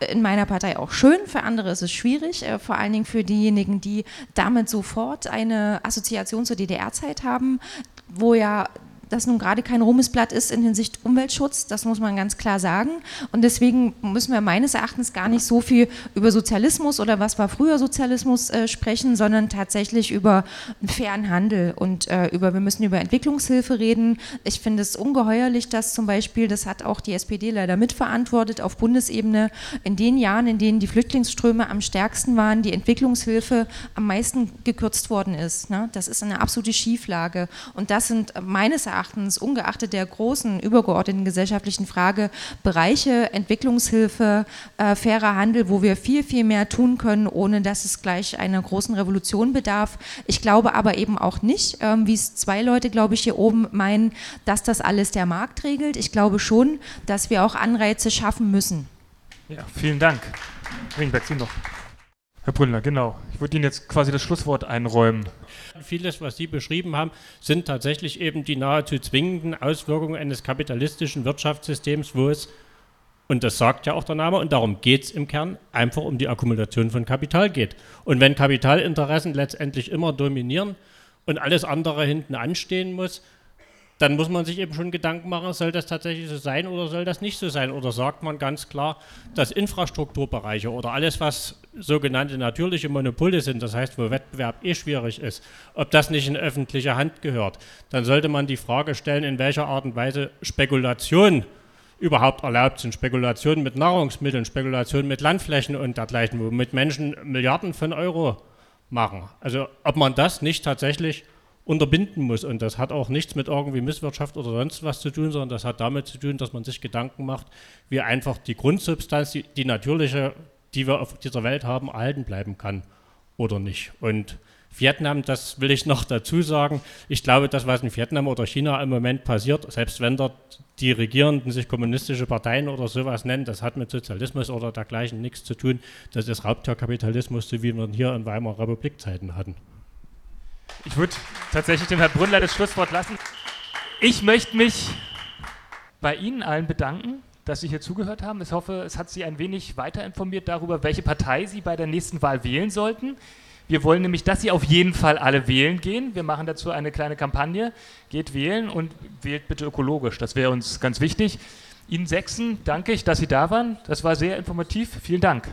in meiner Partei auch schön, für andere ist es schwierig, äh, vor allen Dingen für diejenigen, die damit sofort eine Assoziation zur DDR-Zeit haben, wo ja das nun gerade kein Ruhmesblatt ist in Hinsicht Umweltschutz, das muss man ganz klar sagen. Und deswegen müssen wir meines Erachtens gar nicht so viel über Sozialismus oder was war früher Sozialismus äh, sprechen, sondern tatsächlich über einen fairen Handel und äh, über, wir müssen über Entwicklungshilfe reden. Ich finde es ungeheuerlich, dass zum Beispiel, das hat auch die SPD leider mitverantwortet, auf Bundesebene in den Jahren, in denen die Flüchtlingsströme am stärksten waren, die Entwicklungshilfe am meisten gekürzt worden ist. Ne? Das ist eine absolute Schieflage. Und das sind meines Erachtens Erachtens, ungeachtet der großen übergeordneten gesellschaftlichen Frage, Bereiche, Entwicklungshilfe, äh, fairer Handel, wo wir viel, viel mehr tun können, ohne dass es gleich einer großen Revolution bedarf. Ich glaube aber eben auch nicht, ähm, wie es zwei Leute, glaube ich, hier oben meinen, dass das alles der Markt regelt. Ich glaube schon, dass wir auch Anreize schaffen müssen. Ja, vielen Dank. Ringberg, Sie noch. Herr Brünnler, genau. Ich würde Ihnen jetzt quasi das Schlusswort einräumen. Vieles, was Sie beschrieben haben, sind tatsächlich eben die nahezu zwingenden Auswirkungen eines kapitalistischen Wirtschaftssystems, wo es, und das sagt ja auch der Name, und darum geht es im Kern, einfach um die Akkumulation von Kapital geht. Und wenn Kapitalinteressen letztendlich immer dominieren und alles andere hinten anstehen muss, dann muss man sich eben schon Gedanken machen, soll das tatsächlich so sein oder soll das nicht so sein? Oder sagt man ganz klar, dass Infrastrukturbereiche oder alles, was sogenannte natürliche Monopole sind, das heißt, wo Wettbewerb eh schwierig ist, ob das nicht in öffentliche Hand gehört, dann sollte man die Frage stellen, in welcher Art und Weise Spekulation überhaupt erlaubt sind. Spekulationen mit Nahrungsmitteln, Spekulationen mit Landflächen und dergleichen, womit Menschen Milliarden von Euro machen. Also ob man das nicht tatsächlich unterbinden muss. Und das hat auch nichts mit irgendwie Misswirtschaft oder sonst was zu tun, sondern das hat damit zu tun, dass man sich Gedanken macht, wie einfach die Grundsubstanz, die, die natürliche, die wir auf dieser Welt haben, erhalten bleiben kann oder nicht. Und Vietnam, das will ich noch dazu sagen. Ich glaube, das, was in Vietnam oder China im Moment passiert, selbst wenn dort die Regierenden sich kommunistische Parteien oder sowas nennen, das hat mit Sozialismus oder dergleichen nichts zu tun. Das ist Raubtierkapitalismus, so wie wir ihn hier in Weimarer Republik Zeiten hatten. Ich würde tatsächlich dem Herrn Brünnler das Schlusswort lassen. Ich möchte mich bei Ihnen allen bedanken, dass Sie hier zugehört haben. Ich hoffe, es hat Sie ein wenig weiter informiert darüber, welche Partei Sie bei der nächsten Wahl wählen sollten. Wir wollen nämlich, dass Sie auf jeden Fall alle wählen gehen. Wir machen dazu eine kleine Kampagne. Geht wählen und wählt bitte ökologisch. Das wäre uns ganz wichtig. Ihnen Sechsen danke ich, dass Sie da waren. Das war sehr informativ. Vielen Dank.